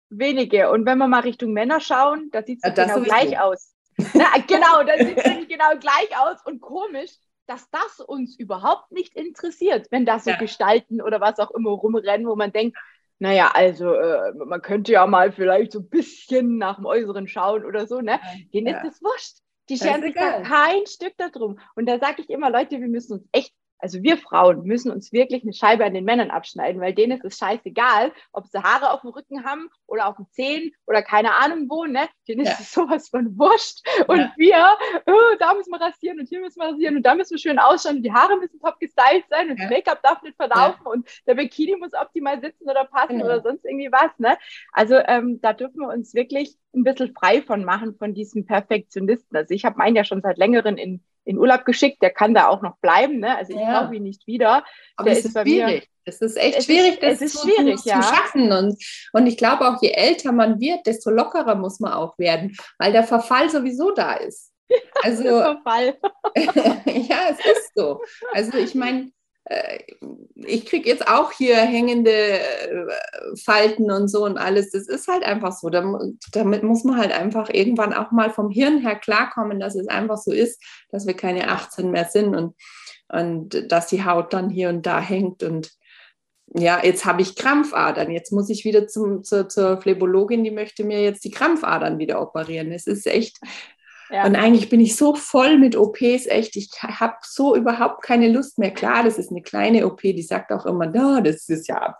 Wenige. Und wenn wir mal Richtung Männer schauen, da sieht es ja, genau gleich aus. Na, genau, da sieht es genau gleich aus und komisch, dass das uns überhaupt nicht interessiert, wenn da so ja. Gestalten oder was auch immer rumrennen, wo man denkt, naja, also äh, man könnte ja mal vielleicht so ein bisschen nach dem Äußeren schauen oder so, ne? Denen ja. ist das wurscht. Die scheren sich da kein Stück darum. Und da sage ich immer, Leute, wir müssen uns echt also wir Frauen müssen uns wirklich eine Scheibe an den Männern abschneiden, weil denen ist es scheißegal, ob sie Haare auf dem Rücken haben oder auf den Zehen oder keine Ahnung wo, ne? Denen ja. ist es sowas von wurscht. Und ja. wir, oh, da müssen wir rasieren und hier müssen wir rasieren und da müssen wir schön ausschauen und die Haare müssen top gestylt sein und ja. das Make-up darf nicht verlaufen und der Bikini muss optimal sitzen oder passen oder sonst irgendwie was, ne? Also ähm, da dürfen wir uns wirklich ein bisschen frei von machen, von diesem Perfektionisten. Also ich habe meinen ja schon seit längerem in in Urlaub geschickt, der kann da auch noch bleiben. Ne? Also ich ja. brauche ihn nicht wieder. Aber der es ist, ist schwierig. Es ist echt es schwierig, ist, das ist zu, schwierig, zu, ja. zu, schaffen. Und, und ich glaube auch, je älter man wird, desto lockerer muss man auch werden, weil der Verfall sowieso da ist. Also, Verfall. ja, es ist so. Also ich meine, ich kriege jetzt auch hier hängende äh, Falten und so und alles. Das ist halt einfach so. Damit muss man halt einfach irgendwann auch mal vom Hirn her klarkommen, dass es einfach so ist, dass wir keine 18 mehr sind und, und dass die Haut dann hier und da hängt. Und ja, jetzt habe ich Krampfadern. Jetzt muss ich wieder zum, zur, zur Phlebologin, die möchte mir jetzt die Krampfadern wieder operieren. Es ist echt ja. Und eigentlich bin ich so voll mit OPs, echt, ich habe so überhaupt keine Lust mehr. Klar, das ist eine kleine OP, die sagt auch immer, no, das ist ja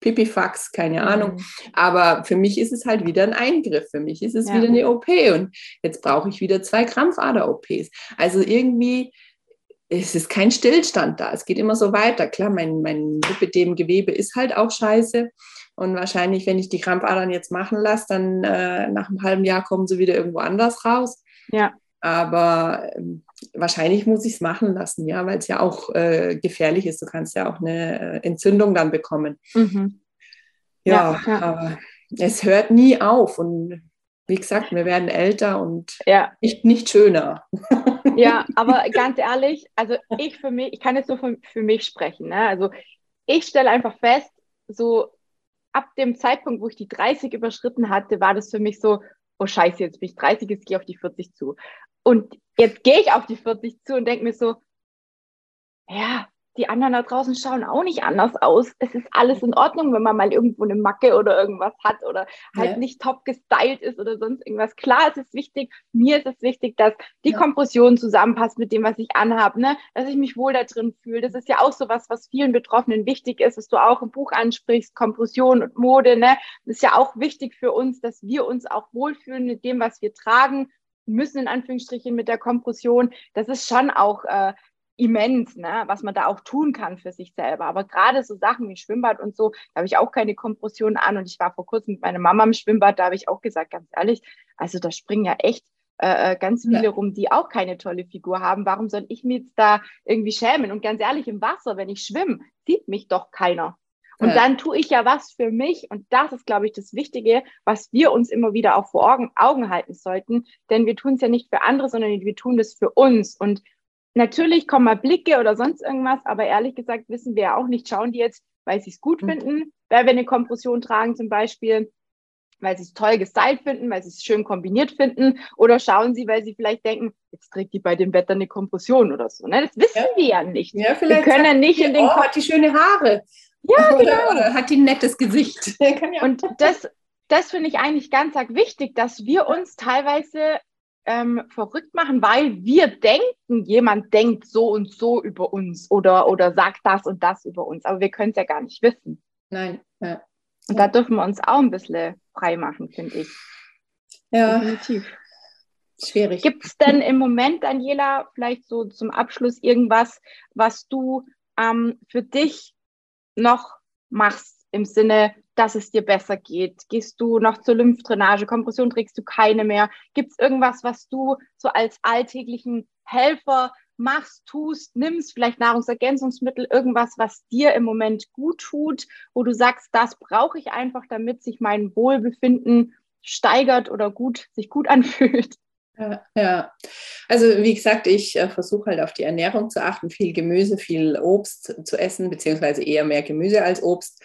Pipifax, keine mhm. Ahnung. Aber für mich ist es halt wieder ein Eingriff. Für mich ist es ja. wieder eine OP und jetzt brauche ich wieder zwei Krampfader-OPs. Also irgendwie es ist kein Stillstand da. Es geht immer so weiter. Klar, mein, mein Lipidem-Gewebe ist halt auch scheiße. Und wahrscheinlich, wenn ich die Krampfadern jetzt machen lasse, dann äh, nach einem halben Jahr kommen sie wieder irgendwo anders raus. Ja. Aber äh, wahrscheinlich muss ich es machen lassen, ja, weil es ja auch äh, gefährlich ist. Du kannst ja auch eine äh, Entzündung dann bekommen. Mhm. Ja, ja, ja, aber es hört nie auf. Und wie gesagt, wir werden älter und ja. nicht, nicht schöner. Ja, aber ganz ehrlich, also ich für mich, ich kann jetzt nur für, für mich sprechen. Ne? Also ich stelle einfach fest, so ab dem Zeitpunkt, wo ich die 30 überschritten hatte, war das für mich so, oh scheiße, jetzt bin ich 30, jetzt gehe ich auf die 40 zu. Und jetzt gehe ich auf die 40 zu und denke mir so, ja, die anderen da draußen schauen auch nicht anders aus. Es ist alles in Ordnung, wenn man mal irgendwo eine Macke oder irgendwas hat oder halt ja. nicht top gestylt ist oder sonst irgendwas. Klar, es ist wichtig, mir ist es wichtig, dass die ja. Kompression zusammenpasst mit dem, was ich anhabe, ne? dass ich mich wohl da drin fühle. Das ist ja auch so was, was vielen Betroffenen wichtig ist, was du auch im Buch ansprichst, Kompression und Mode. Ne? Das ist ja auch wichtig für uns, dass wir uns auch wohlfühlen mit dem, was wir tragen müssen, in Anführungsstrichen, mit der Kompression. Das ist schon auch äh, immens, ne, was man da auch tun kann für sich selber. Aber gerade so Sachen wie Schwimmbad und so, da habe ich auch keine Kompression an. Und ich war vor kurzem mit meiner Mama im Schwimmbad, da habe ich auch gesagt, ganz ehrlich, also da springen ja echt äh, äh ganz viele ja. rum, die auch keine tolle Figur haben. Warum soll ich mich jetzt da irgendwie schämen? Und ganz ehrlich, im Wasser, wenn ich schwimme, sieht mich doch keiner. Und ja. dann tue ich ja was für mich. Und das ist, glaube ich, das Wichtige, was wir uns immer wieder auch vor Augen, Augen halten sollten. Denn wir tun es ja nicht für andere, sondern wir tun das für uns. Und Natürlich kommen mal Blicke oder sonst irgendwas, aber ehrlich gesagt wissen wir ja auch nicht, schauen die jetzt, weil sie es gut mhm. finden, weil wir eine Kompression tragen zum Beispiel, weil sie es toll gestylt finden, weil sie es schön kombiniert finden oder schauen sie, weil sie vielleicht denken, jetzt trägt die bei dem Wetter eine Kompression oder so. Ne? Das wissen ja. wir ja nicht. Ja, vielleicht wir können ja nicht in den oh, hat die schöne Haare. Ja, genau. Oder, oder hat die ein nettes Gesicht. Und das, das finde ich eigentlich ganz wichtig, dass wir uns teilweise ähm, verrückt machen, weil wir denken, jemand denkt so und so über uns oder, oder sagt das und das über uns. Aber wir können es ja gar nicht wissen. Nein. Ja. Und da dürfen wir uns auch ein bisschen frei machen, finde ich. Ja. Definitiv. Schwierig. Gibt es denn im Moment, Daniela, vielleicht so zum Abschluss irgendwas, was du ähm, für dich noch machst im Sinne, dass es dir besser geht? Gehst du noch zur Lymphdrainage? Kompression trägst du keine mehr? Gibt es irgendwas, was du so als alltäglichen Helfer machst, tust, nimmst, vielleicht Nahrungsergänzungsmittel, irgendwas, was dir im Moment gut tut, wo du sagst, das brauche ich einfach, damit sich mein Wohlbefinden steigert oder gut, sich gut anfühlt? Ja, also wie gesagt, ich äh, versuche halt auf die Ernährung zu achten, viel Gemüse, viel Obst zu essen, beziehungsweise eher mehr Gemüse als Obst.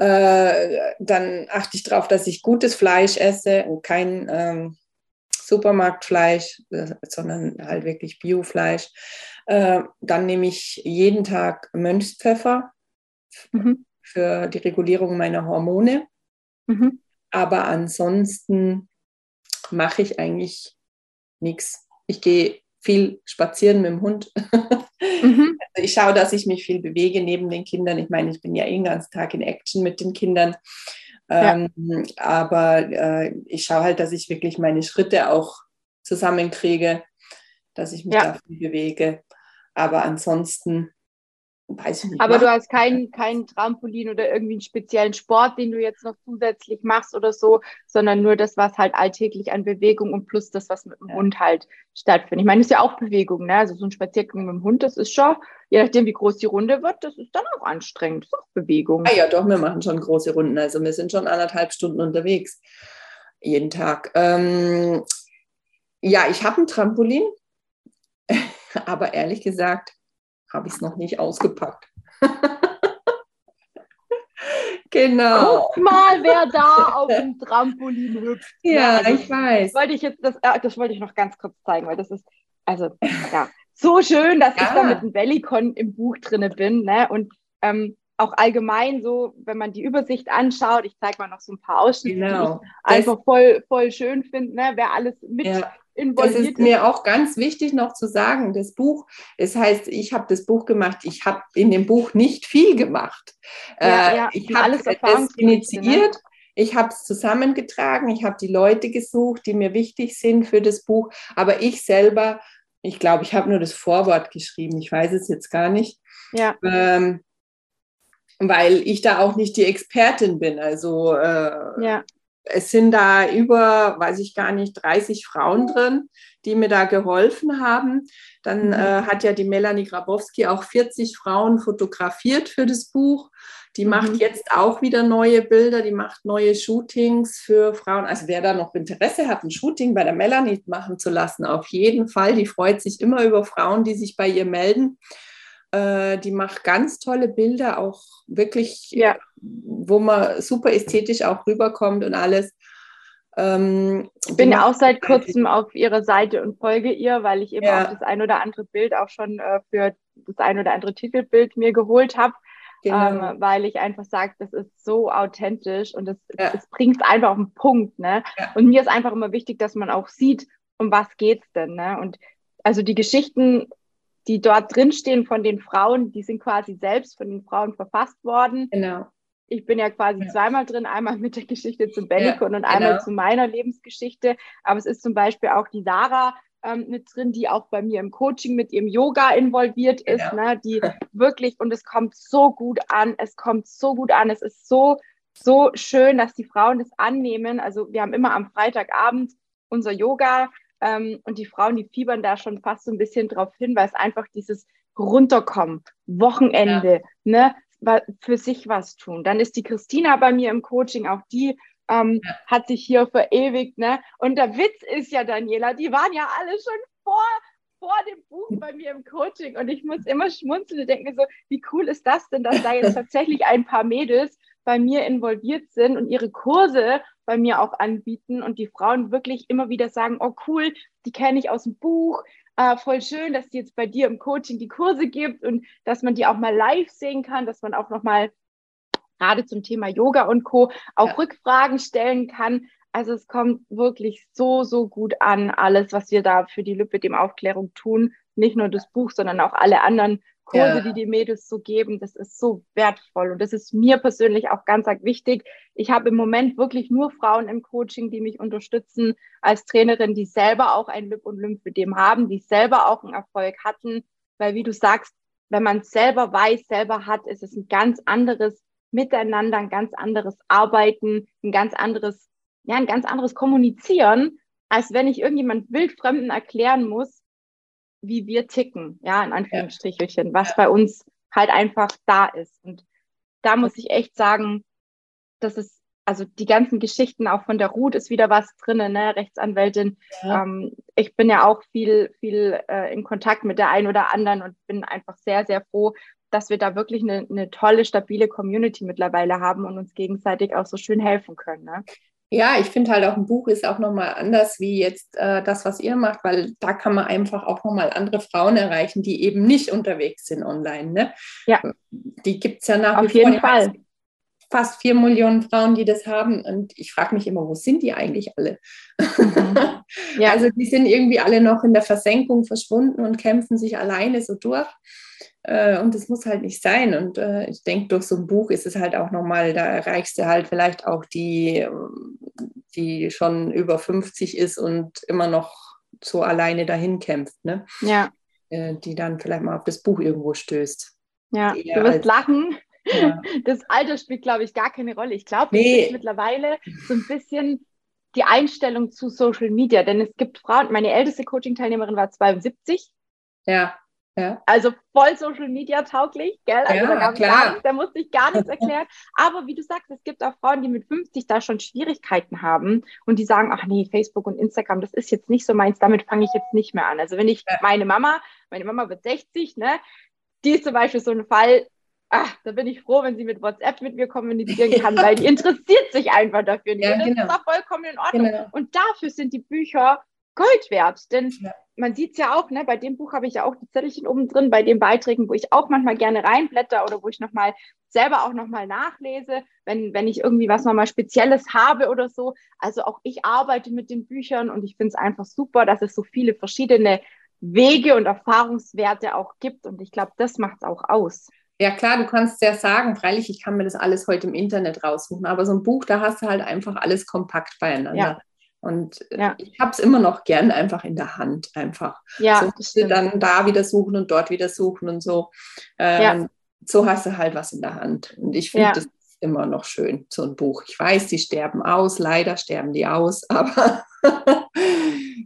Äh, dann achte ich darauf, dass ich gutes Fleisch esse und kein ähm, Supermarktfleisch, äh, sondern halt wirklich Biofleisch. Äh, dann nehme ich jeden Tag Mönchspfeffer mhm. für die Regulierung meiner Hormone. Mhm. Aber ansonsten mache ich eigentlich nichts. Ich gehe viel spazieren mit dem Hund. Mhm. Also ich schaue, dass ich mich viel bewege neben den Kindern. Ich meine, ich bin ja eh den ganzen Tag in Action mit den Kindern. Ja. Ähm, aber äh, ich schaue halt, dass ich wirklich meine Schritte auch zusammenkriege, dass ich mich ja. da viel bewege. Aber ansonsten weiß ich nicht. Aber du hast kein, kein Trampolin oder irgendwie einen speziellen Sport, den du jetzt noch zusätzlich machst oder so, sondern nur das, was halt alltäglich an Bewegung und plus das, was mit dem ja. Hund halt stattfindet. Ich meine, das ist ja auch Bewegung, ne? Also so ein Spaziergang mit dem Hund, das ist schon, je nachdem, wie groß die Runde wird, das ist dann auch anstrengend. Das ist auch Bewegung. Ah ja, doch, wir machen schon große Runden. Also wir sind schon anderthalb Stunden unterwegs. Jeden Tag. Ähm, ja, ich habe ein Trampolin, aber ehrlich gesagt, habe ich es noch nicht ausgepackt. genau. Guck mal, wer da auf dem Trampolin hüpft. Ja, also, ich weiß. Das wollte ich jetzt, das, äh, das wollte ich noch ganz kurz zeigen, weil das ist, also, ja, so schön, dass ja. ich da mit dem Bellycon im Buch drin bin. Ne? Und ähm, auch allgemein so, wenn man die Übersicht anschaut, ich zeige mal noch so ein paar Ausschnitte, genau. die ich einfach voll, voll schön finde, ne? wer alles mit ja involviert Das ist mir auch ganz wichtig noch zu sagen, das Buch, es das heißt, ich habe das Buch gemacht, ich habe in dem Buch nicht viel gemacht. Ja, äh, ja, ich habe es initiiert, ne? ich habe es zusammengetragen, ich habe die Leute gesucht, die mir wichtig sind für das Buch, aber ich selber, ich glaube, ich habe nur das Vorwort geschrieben, ich weiß es jetzt gar nicht. Ja. Ähm, weil ich da auch nicht die Expertin bin. Also äh, ja es sind da über, weiß ich gar nicht, 30 Frauen drin, die mir da geholfen haben. Dann mhm. äh, hat ja die Melanie Grabowski auch 40 Frauen fotografiert für das Buch. Die mhm. macht jetzt auch wieder neue Bilder, die macht neue Shootings für Frauen. Also wer da noch Interesse hat, ein Shooting bei der Melanie machen zu lassen, auf jeden Fall. Die freut sich immer über Frauen, die sich bei ihr melden. Äh, die macht ganz tolle Bilder, auch wirklich, ja. wo man super ästhetisch auch rüberkommt und alles. Ähm, ich bin ja auch seit kurzem auf ihrer Seite und folge ihr, weil ich eben ja. auch das ein oder andere Bild auch schon äh, für das ein oder andere Titelbild mir geholt habe. Genau. Ähm, weil ich einfach sage, das ist so authentisch und es ja. bringt einfach auf den Punkt. Ne? Ja. Und mir ist einfach immer wichtig, dass man auch sieht, um was geht's denn. Ne? Und also die Geschichten, die dort drinstehen von den Frauen, die sind quasi selbst von den Frauen verfasst worden. Genau ich bin ja quasi ja. zweimal drin, einmal mit der Geschichte zu Bellikon ja, und einmal genau. zu meiner Lebensgeschichte. Aber es ist zum Beispiel auch die Sarah ähm, mit drin, die auch bei mir im Coaching mit ihrem Yoga involviert ist, genau. ne, die wirklich, und es kommt so gut an, es kommt so gut an, es ist so, so schön, dass die Frauen das annehmen. Also wir haben immer am Freitagabend unser Yoga ähm, und die Frauen, die fiebern da schon fast so ein bisschen drauf hin, weil es einfach dieses Runterkommen, Wochenende, ja. ne, für sich was tun. Dann ist die Christina bei mir im Coaching, auch die ähm, ja. hat sich hier verewigt. Ne? Und der Witz ist ja, Daniela, die waren ja alle schon vor, vor dem Buch bei mir im Coaching und ich muss immer schmunzeln und denke mir so, wie cool ist das denn, dass da jetzt tatsächlich ein paar Mädels bei mir involviert sind und ihre Kurse bei mir auch anbieten und die Frauen wirklich immer wieder sagen, oh cool, die kenne ich aus dem Buch, äh, voll schön, dass die jetzt bei dir im Coaching die Kurse gibt und dass man die auch mal live sehen kann, dass man auch noch mal gerade zum Thema Yoga und Co. auch ja. Rückfragen stellen kann. Also es kommt wirklich so, so gut an, alles, was wir da für die Lüppe dem Aufklärung tun. Nicht nur das Buch, sondern auch alle anderen Kurse, ja. die die Mädels so geben, das ist so wertvoll und das ist mir persönlich auch ganz wichtig. Ich habe im Moment wirklich nur Frauen im Coaching, die mich unterstützen als Trainerin, die selber auch ein Lip- und Lymphedem haben, die selber auch einen Erfolg hatten, weil wie du sagst, wenn man selber weiß, selber hat, ist es ein ganz anderes Miteinander, ein ganz anderes Arbeiten, ein ganz anderes, ja, ein ganz anderes Kommunizieren, als wenn ich irgendjemand wildfremden erklären muss, wie wir ticken, ja, in Anführungsstrichelchen, ja. was bei uns halt einfach da ist. Und da muss ich echt sagen, dass es, also die ganzen Geschichten auch von der Ruth ist wieder was drinnen, ne, Rechtsanwältin. Ja. Ähm, ich bin ja auch viel, viel äh, in Kontakt mit der einen oder anderen und bin einfach sehr, sehr froh, dass wir da wirklich eine, eine tolle, stabile Community mittlerweile haben und uns gegenseitig auch so schön helfen können. Ne? Ja, ich finde halt auch ein Buch ist auch nochmal anders wie jetzt äh, das, was ihr macht, weil da kann man einfach auch nochmal andere Frauen erreichen, die eben nicht unterwegs sind online. Ne? Ja. Die gibt es ja nach Auf jeden Fall. Fast vier Millionen Frauen, die das haben. Und ich frage mich immer, wo sind die eigentlich alle? Mhm. Ja. Also die sind irgendwie alle noch in der Versenkung verschwunden und kämpfen sich alleine so durch. Äh, und das muss halt nicht sein. Und äh, ich denke, durch so ein Buch ist es halt auch nochmal, da erreichst du halt vielleicht auch die, die schon über 50 ist und immer noch so alleine dahin kämpft. Ne? Ja. Äh, die dann vielleicht mal auf das Buch irgendwo stößt. Ja, Eher du wirst als, lachen. Ja. Das Alter spielt, glaube ich, gar keine Rolle. Ich glaube, nee. das ist mittlerweile so ein bisschen die Einstellung zu Social Media. Denn es gibt Frauen, meine älteste Coaching-Teilnehmerin war 72. Ja. Ja. Also voll Social Media tauglich, gell? Also ja, da, klar. Nichts, da musste ich gar nichts erklären. Aber wie du sagst, es gibt auch Frauen, die mit 50 da schon Schwierigkeiten haben und die sagen, ach nee, Facebook und Instagram, das ist jetzt nicht so meins, damit fange ich jetzt nicht mehr an. Also wenn ich ja. meine Mama, meine Mama wird 60, ne? Die ist zum Beispiel so ein Fall, ach, da bin ich froh, wenn sie mit WhatsApp mit mir kommunizieren kann, weil die interessiert sich einfach dafür. Ja, das genau. ist doch vollkommen in Ordnung. Genau. Und dafür sind die Bücher Gold wert. Denn ja. man sieht es ja auch, ne, bei dem Buch habe ich ja auch die Zettelchen oben drin, bei den Beiträgen, wo ich auch manchmal gerne reinblätter oder wo ich nochmal selber auch nochmal nachlese, wenn, wenn ich irgendwie was nochmal Spezielles habe oder so. Also auch ich arbeite mit den Büchern und ich finde es einfach super, dass es so viele verschiedene Wege und Erfahrungswerte auch gibt. Und ich glaube, das macht es auch aus. Ja klar, du kannst ja sagen, freilich, ich kann mir das alles heute im Internet raussuchen, aber so ein Buch, da hast du halt einfach alles kompakt beieinander. Ja. Und ja. ich habe es immer noch gern einfach in der Hand, einfach. Ja, so dann da wieder suchen und dort wieder suchen und so. Ähm, ja. So hast du halt was in der Hand. Und ich finde ja. das immer noch schön, so ein Buch. Ich weiß, die sterben aus, leider sterben die aus, aber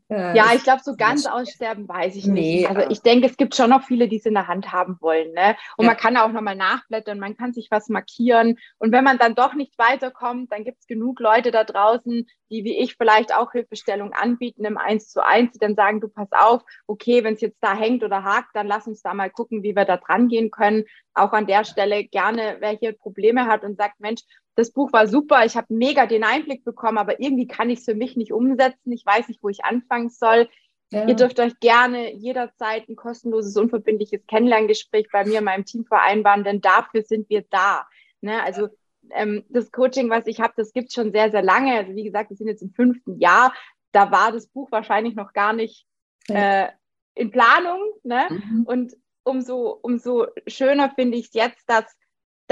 Äh, ja, ich glaube, so ganz aussterben weiß ich nee, nicht. Also ich denke, es gibt schon noch viele, die es in der Hand haben wollen. Ne? Und ja. man kann auch nochmal nachblättern, man kann sich was markieren. Und wenn man dann doch nicht weiterkommt, dann gibt es genug Leute da draußen, die wie ich vielleicht auch Hilfestellung anbieten im Eins zu eins, die dann sagen, du pass auf, okay, wenn es jetzt da hängt oder hakt, dann lass uns da mal gucken, wie wir da dran gehen können. Auch an der Stelle gerne, wer hier Probleme hat und sagt, Mensch, das Buch war super, ich habe mega den Einblick bekommen, aber irgendwie kann ich es für mich nicht umsetzen. Ich weiß nicht, wo ich anfangen soll. Ja. Ihr dürft euch gerne jederzeit ein kostenloses, unverbindliches Kennenlerngespräch bei mir in meinem Team vereinbaren, denn dafür sind wir da. Ne? Also ähm, das Coaching, was ich habe, das gibt es schon sehr, sehr lange. Also wie gesagt, wir sind jetzt im fünften Jahr. Da war das Buch wahrscheinlich noch gar nicht äh, in Planung. Ne? Mhm. Und umso, umso schöner finde ich es jetzt, dass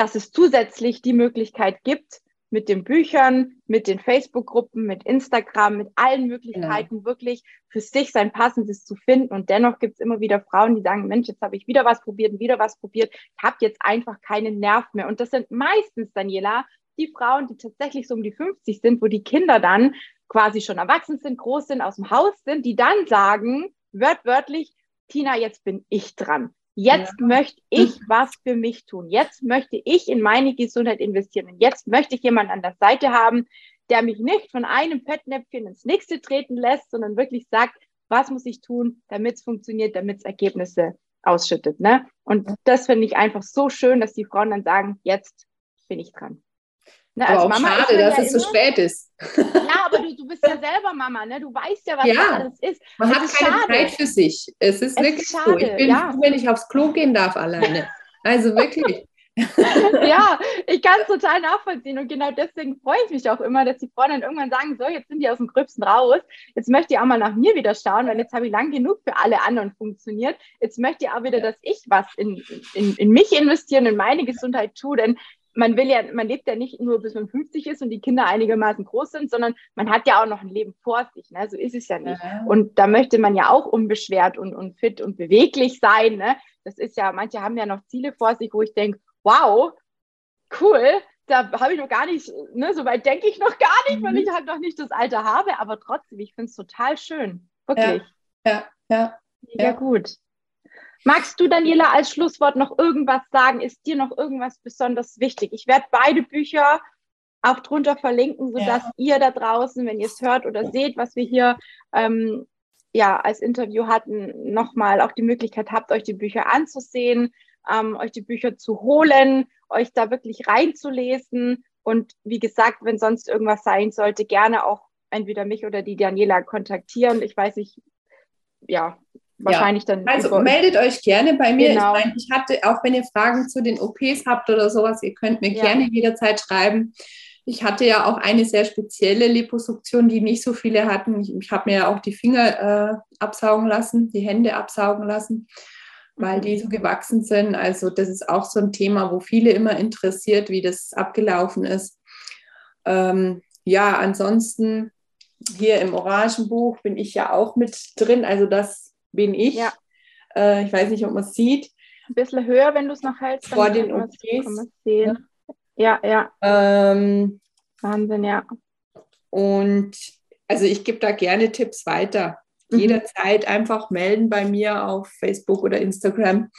dass es zusätzlich die Möglichkeit gibt, mit den Büchern, mit den Facebook-Gruppen, mit Instagram, mit allen Möglichkeiten genau. wirklich für sich sein Passendes zu finden. Und dennoch gibt es immer wieder Frauen, die sagen, Mensch, jetzt habe ich wieder was probiert, wieder was probiert, ich habe jetzt einfach keinen Nerv mehr. Und das sind meistens, Daniela, die Frauen, die tatsächlich so um die 50 sind, wo die Kinder dann quasi schon erwachsen sind, groß sind, aus dem Haus sind, die dann sagen, wörtwörtlich, Tina, jetzt bin ich dran. Jetzt ja. möchte ich was für mich tun. Jetzt möchte ich in meine Gesundheit investieren. Und jetzt möchte ich jemanden an der Seite haben, der mich nicht von einem Fettnäpfchen ins nächste treten lässt, sondern wirklich sagt, was muss ich tun, damit es funktioniert, damit es Ergebnisse ausschüttet. Ne? Und das finde ich einfach so schön, dass die Frauen dann sagen, jetzt bin ich dran. Ne, aber auch Mama schade, dass ja es so spät ist. Ja, aber du, du bist ja selber Mama, ne? Du weißt ja, was ja, das alles ist. Man es hat ist keine schade. Zeit für sich. Es ist es wirklich ist schade, so. Ich bin ja. froh, wenn ich aufs Klo gehen darf alleine. Also wirklich. ja, ich kann es total nachvollziehen und genau deswegen freue ich mich auch immer, dass die Frauen dann irgendwann sagen, so, jetzt sind die aus dem Gröbsten raus, jetzt möchte ich auch mal nach mir wieder schauen, weil jetzt habe ich lang genug für alle anderen funktioniert. Jetzt möchte ich auch wieder, dass ich was in, in, in mich investieren, in meine Gesundheit tue, denn man will ja, man lebt ja nicht nur bis man 50 ist und die Kinder einigermaßen groß sind, sondern man hat ja auch noch ein Leben vor sich. Ne? So ist es ja nicht. Ja. Und da möchte man ja auch unbeschwert und, und fit und beweglich sein. Ne? Das ist ja, manche haben ja noch Ziele vor sich, wo ich denke, wow, cool, da habe ich noch gar nicht, ne, so weit denke ich noch gar nicht, mhm. weil ich halt noch nicht das Alter habe, aber trotzdem, ich finde es total schön. Wirklich. Ja, ja, ja. Mega ja. gut. Magst du, Daniela, als Schlusswort noch irgendwas sagen? Ist dir noch irgendwas besonders wichtig? Ich werde beide Bücher auch drunter verlinken, sodass ja. ihr da draußen, wenn ihr es hört oder seht, was wir hier ähm, ja als Interview hatten, nochmal auch die Möglichkeit habt, euch die Bücher anzusehen, ähm, euch die Bücher zu holen, euch da wirklich reinzulesen. Und wie gesagt, wenn sonst irgendwas sein sollte, gerne auch entweder mich oder die Daniela kontaktieren. Ich weiß nicht, ja, wahrscheinlich ja. dann. Also meldet euch gerne bei mir. Genau. Ich, meine, ich hatte, auch wenn ihr Fragen zu den OPs habt oder sowas, ihr könnt mir ja. gerne jederzeit schreiben. Ich hatte ja auch eine sehr spezielle Liposuktion, die nicht so viele hatten. Ich, ich habe mir ja auch die Finger äh, absaugen lassen, die Hände absaugen lassen, weil die so gewachsen sind. Also das ist auch so ein Thema, wo viele immer interessiert, wie das abgelaufen ist. Ähm, ja, ansonsten hier im Orangenbuch bin ich ja auch mit drin. Also das bin ich. Ja. Äh, ich weiß nicht, ob man es sieht. Ein bisschen höher, wenn du es noch hältst. Vor den OPs. Sehen. Ja, ja. Ähm, Wahnsinn, ja. Und also ich gebe da gerne Tipps weiter. Mhm. Jederzeit einfach melden bei mir auf Facebook oder Instagram.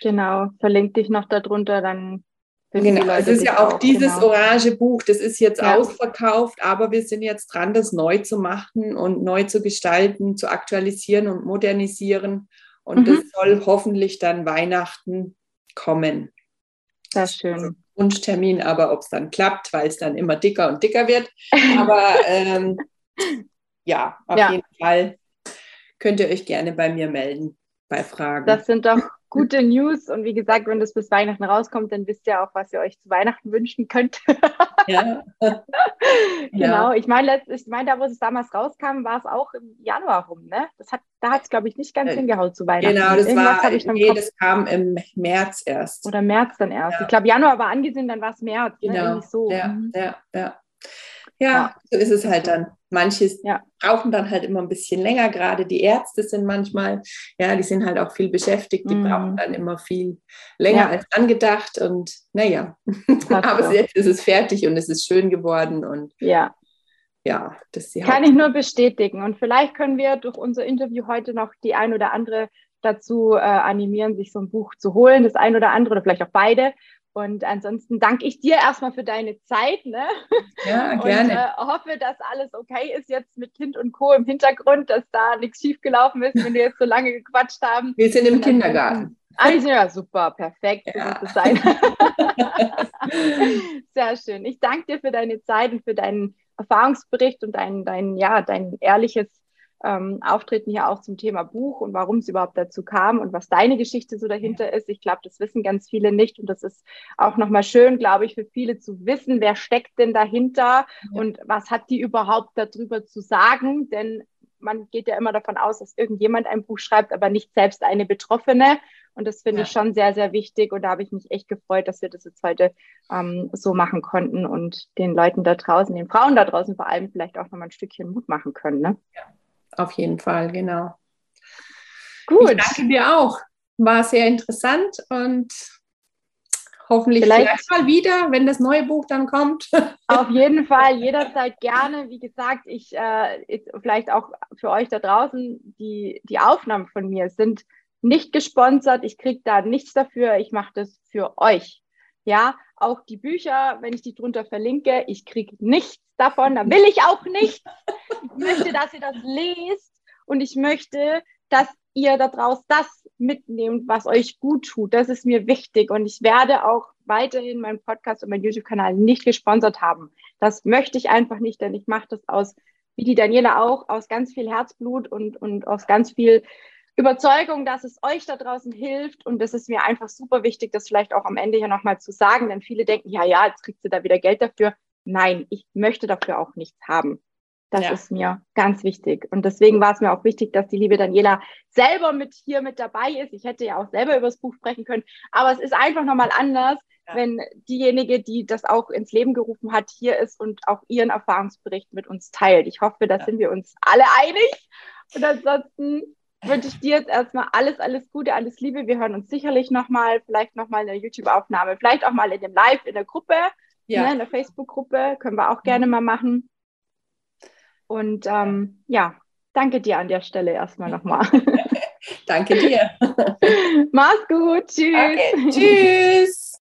Genau, verlinkt dich noch darunter, dann Genau, es ist ja auch, auch dieses genau. orange Buch, das ist jetzt ja. ausverkauft, aber wir sind jetzt dran, das neu zu machen und neu zu gestalten, zu aktualisieren und modernisieren. Und mhm. das soll hoffentlich dann Weihnachten kommen. Sehr schön. Also Wunschtermin, aber ob es dann klappt, weil es dann immer dicker und dicker wird. Aber ähm, ja, auf ja. jeden Fall könnt ihr euch gerne bei mir melden bei Fragen. Das sind doch gute News. Und wie gesagt, wenn das bis Weihnachten rauskommt, dann wisst ihr auch, was ihr euch zu Weihnachten wünschen könnt. ja. genau. Ich meine, ich meine, da, wo es damals rauskam, war es auch im Januar rum. Ne? Das hat, da hat es, glaube ich, nicht ganz äh, hingehaut zu Weihnachten. Genau, das Irgendwas war, nee, das kam im März erst. Oder März dann erst. Ja. Ich glaube, Januar war angesehen, dann war es März. Ne? Genau. Ne? So. Ja, mhm. ja, ja. Ja, so ist es halt dann. Manche ja. brauchen dann halt immer ein bisschen länger, gerade die Ärzte sind manchmal, ja, die sind halt auch viel beschäftigt, die mm. brauchen dann immer viel länger ja. als angedacht und naja, aber jetzt ist es fertig und es ist schön geworden und ja. ja, das Kann ich nur bestätigen. Und vielleicht können wir durch unser Interview heute noch die ein oder andere dazu äh, animieren, sich so ein Buch zu holen, das ein oder andere oder vielleicht auch beide. Und ansonsten danke ich dir erstmal für deine Zeit. Ne? Ja, gerne. Und äh, hoffe, dass alles okay ist jetzt mit Kind und Co. im Hintergrund, dass da nichts schiefgelaufen ist, wenn wir jetzt so lange gequatscht haben. Wir sind im Kindergarten. Also ja, super, perfekt. Ja. So sein. Sehr schön. Ich danke dir für deine Zeit und für deinen Erfahrungsbericht und dein, dein, ja, dein ehrliches ähm, Auftreten hier auch zum Thema Buch und warum es überhaupt dazu kam und was deine Geschichte so dahinter ist. Ich glaube, das wissen ganz viele nicht und das ist auch nochmal schön, glaube ich, für viele zu wissen, wer steckt denn dahinter ja. und was hat die überhaupt darüber zu sagen, denn man geht ja immer davon aus, dass irgendjemand ein Buch schreibt, aber nicht selbst eine Betroffene. Und das finde ja. ich schon sehr, sehr wichtig. Und da habe ich mich echt gefreut, dass wir das jetzt heute ähm, so machen konnten und den Leuten da draußen, den Frauen da draußen vor allem vielleicht auch nochmal ein Stückchen Mut machen können. Ne? Ja, auf jeden Fall, genau. Gut. Ich danke dir auch. War sehr interessant und hoffentlich vielleicht, vielleicht mal wieder, wenn das neue Buch dann kommt. Auf jeden Fall, jederzeit gerne. Wie gesagt, ich äh, vielleicht auch für euch da draußen, die, die Aufnahmen von mir sind nicht gesponsert. Ich kriege da nichts dafür. Ich mache das für euch. Ja, auch die Bücher, wenn ich die drunter verlinke, ich kriege nichts davon. Da will ich auch nichts. Ich möchte, dass ihr das lest und ich möchte, dass ihr da draußen das mitnehmt, was euch gut tut. Das ist mir wichtig und ich werde auch weiterhin meinen Podcast und meinen YouTube-Kanal nicht gesponsert haben. Das möchte ich einfach nicht, denn ich mache das aus, wie die Daniela auch, aus ganz viel Herzblut und, und aus ganz viel Überzeugung, dass es euch da draußen hilft. Und das ist mir einfach super wichtig, das vielleicht auch am Ende hier nochmal zu sagen, denn viele denken, ja, ja, jetzt kriegt sie da wieder Geld dafür. Nein, ich möchte dafür auch nichts haben. Das ja. ist mir ganz wichtig. Und deswegen war es mir auch wichtig, dass die liebe Daniela selber mit hier mit dabei ist. Ich hätte ja auch selber über das Buch sprechen können, aber es ist einfach nochmal anders, ja. wenn diejenige, die das auch ins Leben gerufen hat, hier ist und auch ihren Erfahrungsbericht mit uns teilt. Ich hoffe, da ja. sind wir uns alle einig. Und ansonsten wünsche ich dir jetzt erstmal alles, alles Gute, alles Liebe. Wir hören uns sicherlich nochmal, vielleicht nochmal in der YouTube-Aufnahme, vielleicht auch mal in dem Live in der Gruppe, ja. ne, in der Facebook-Gruppe. Können wir auch gerne mal machen. Und ähm, ja, danke dir an der Stelle erstmal nochmal. danke dir. Mach's gut. Tschüss. Okay, tschüss.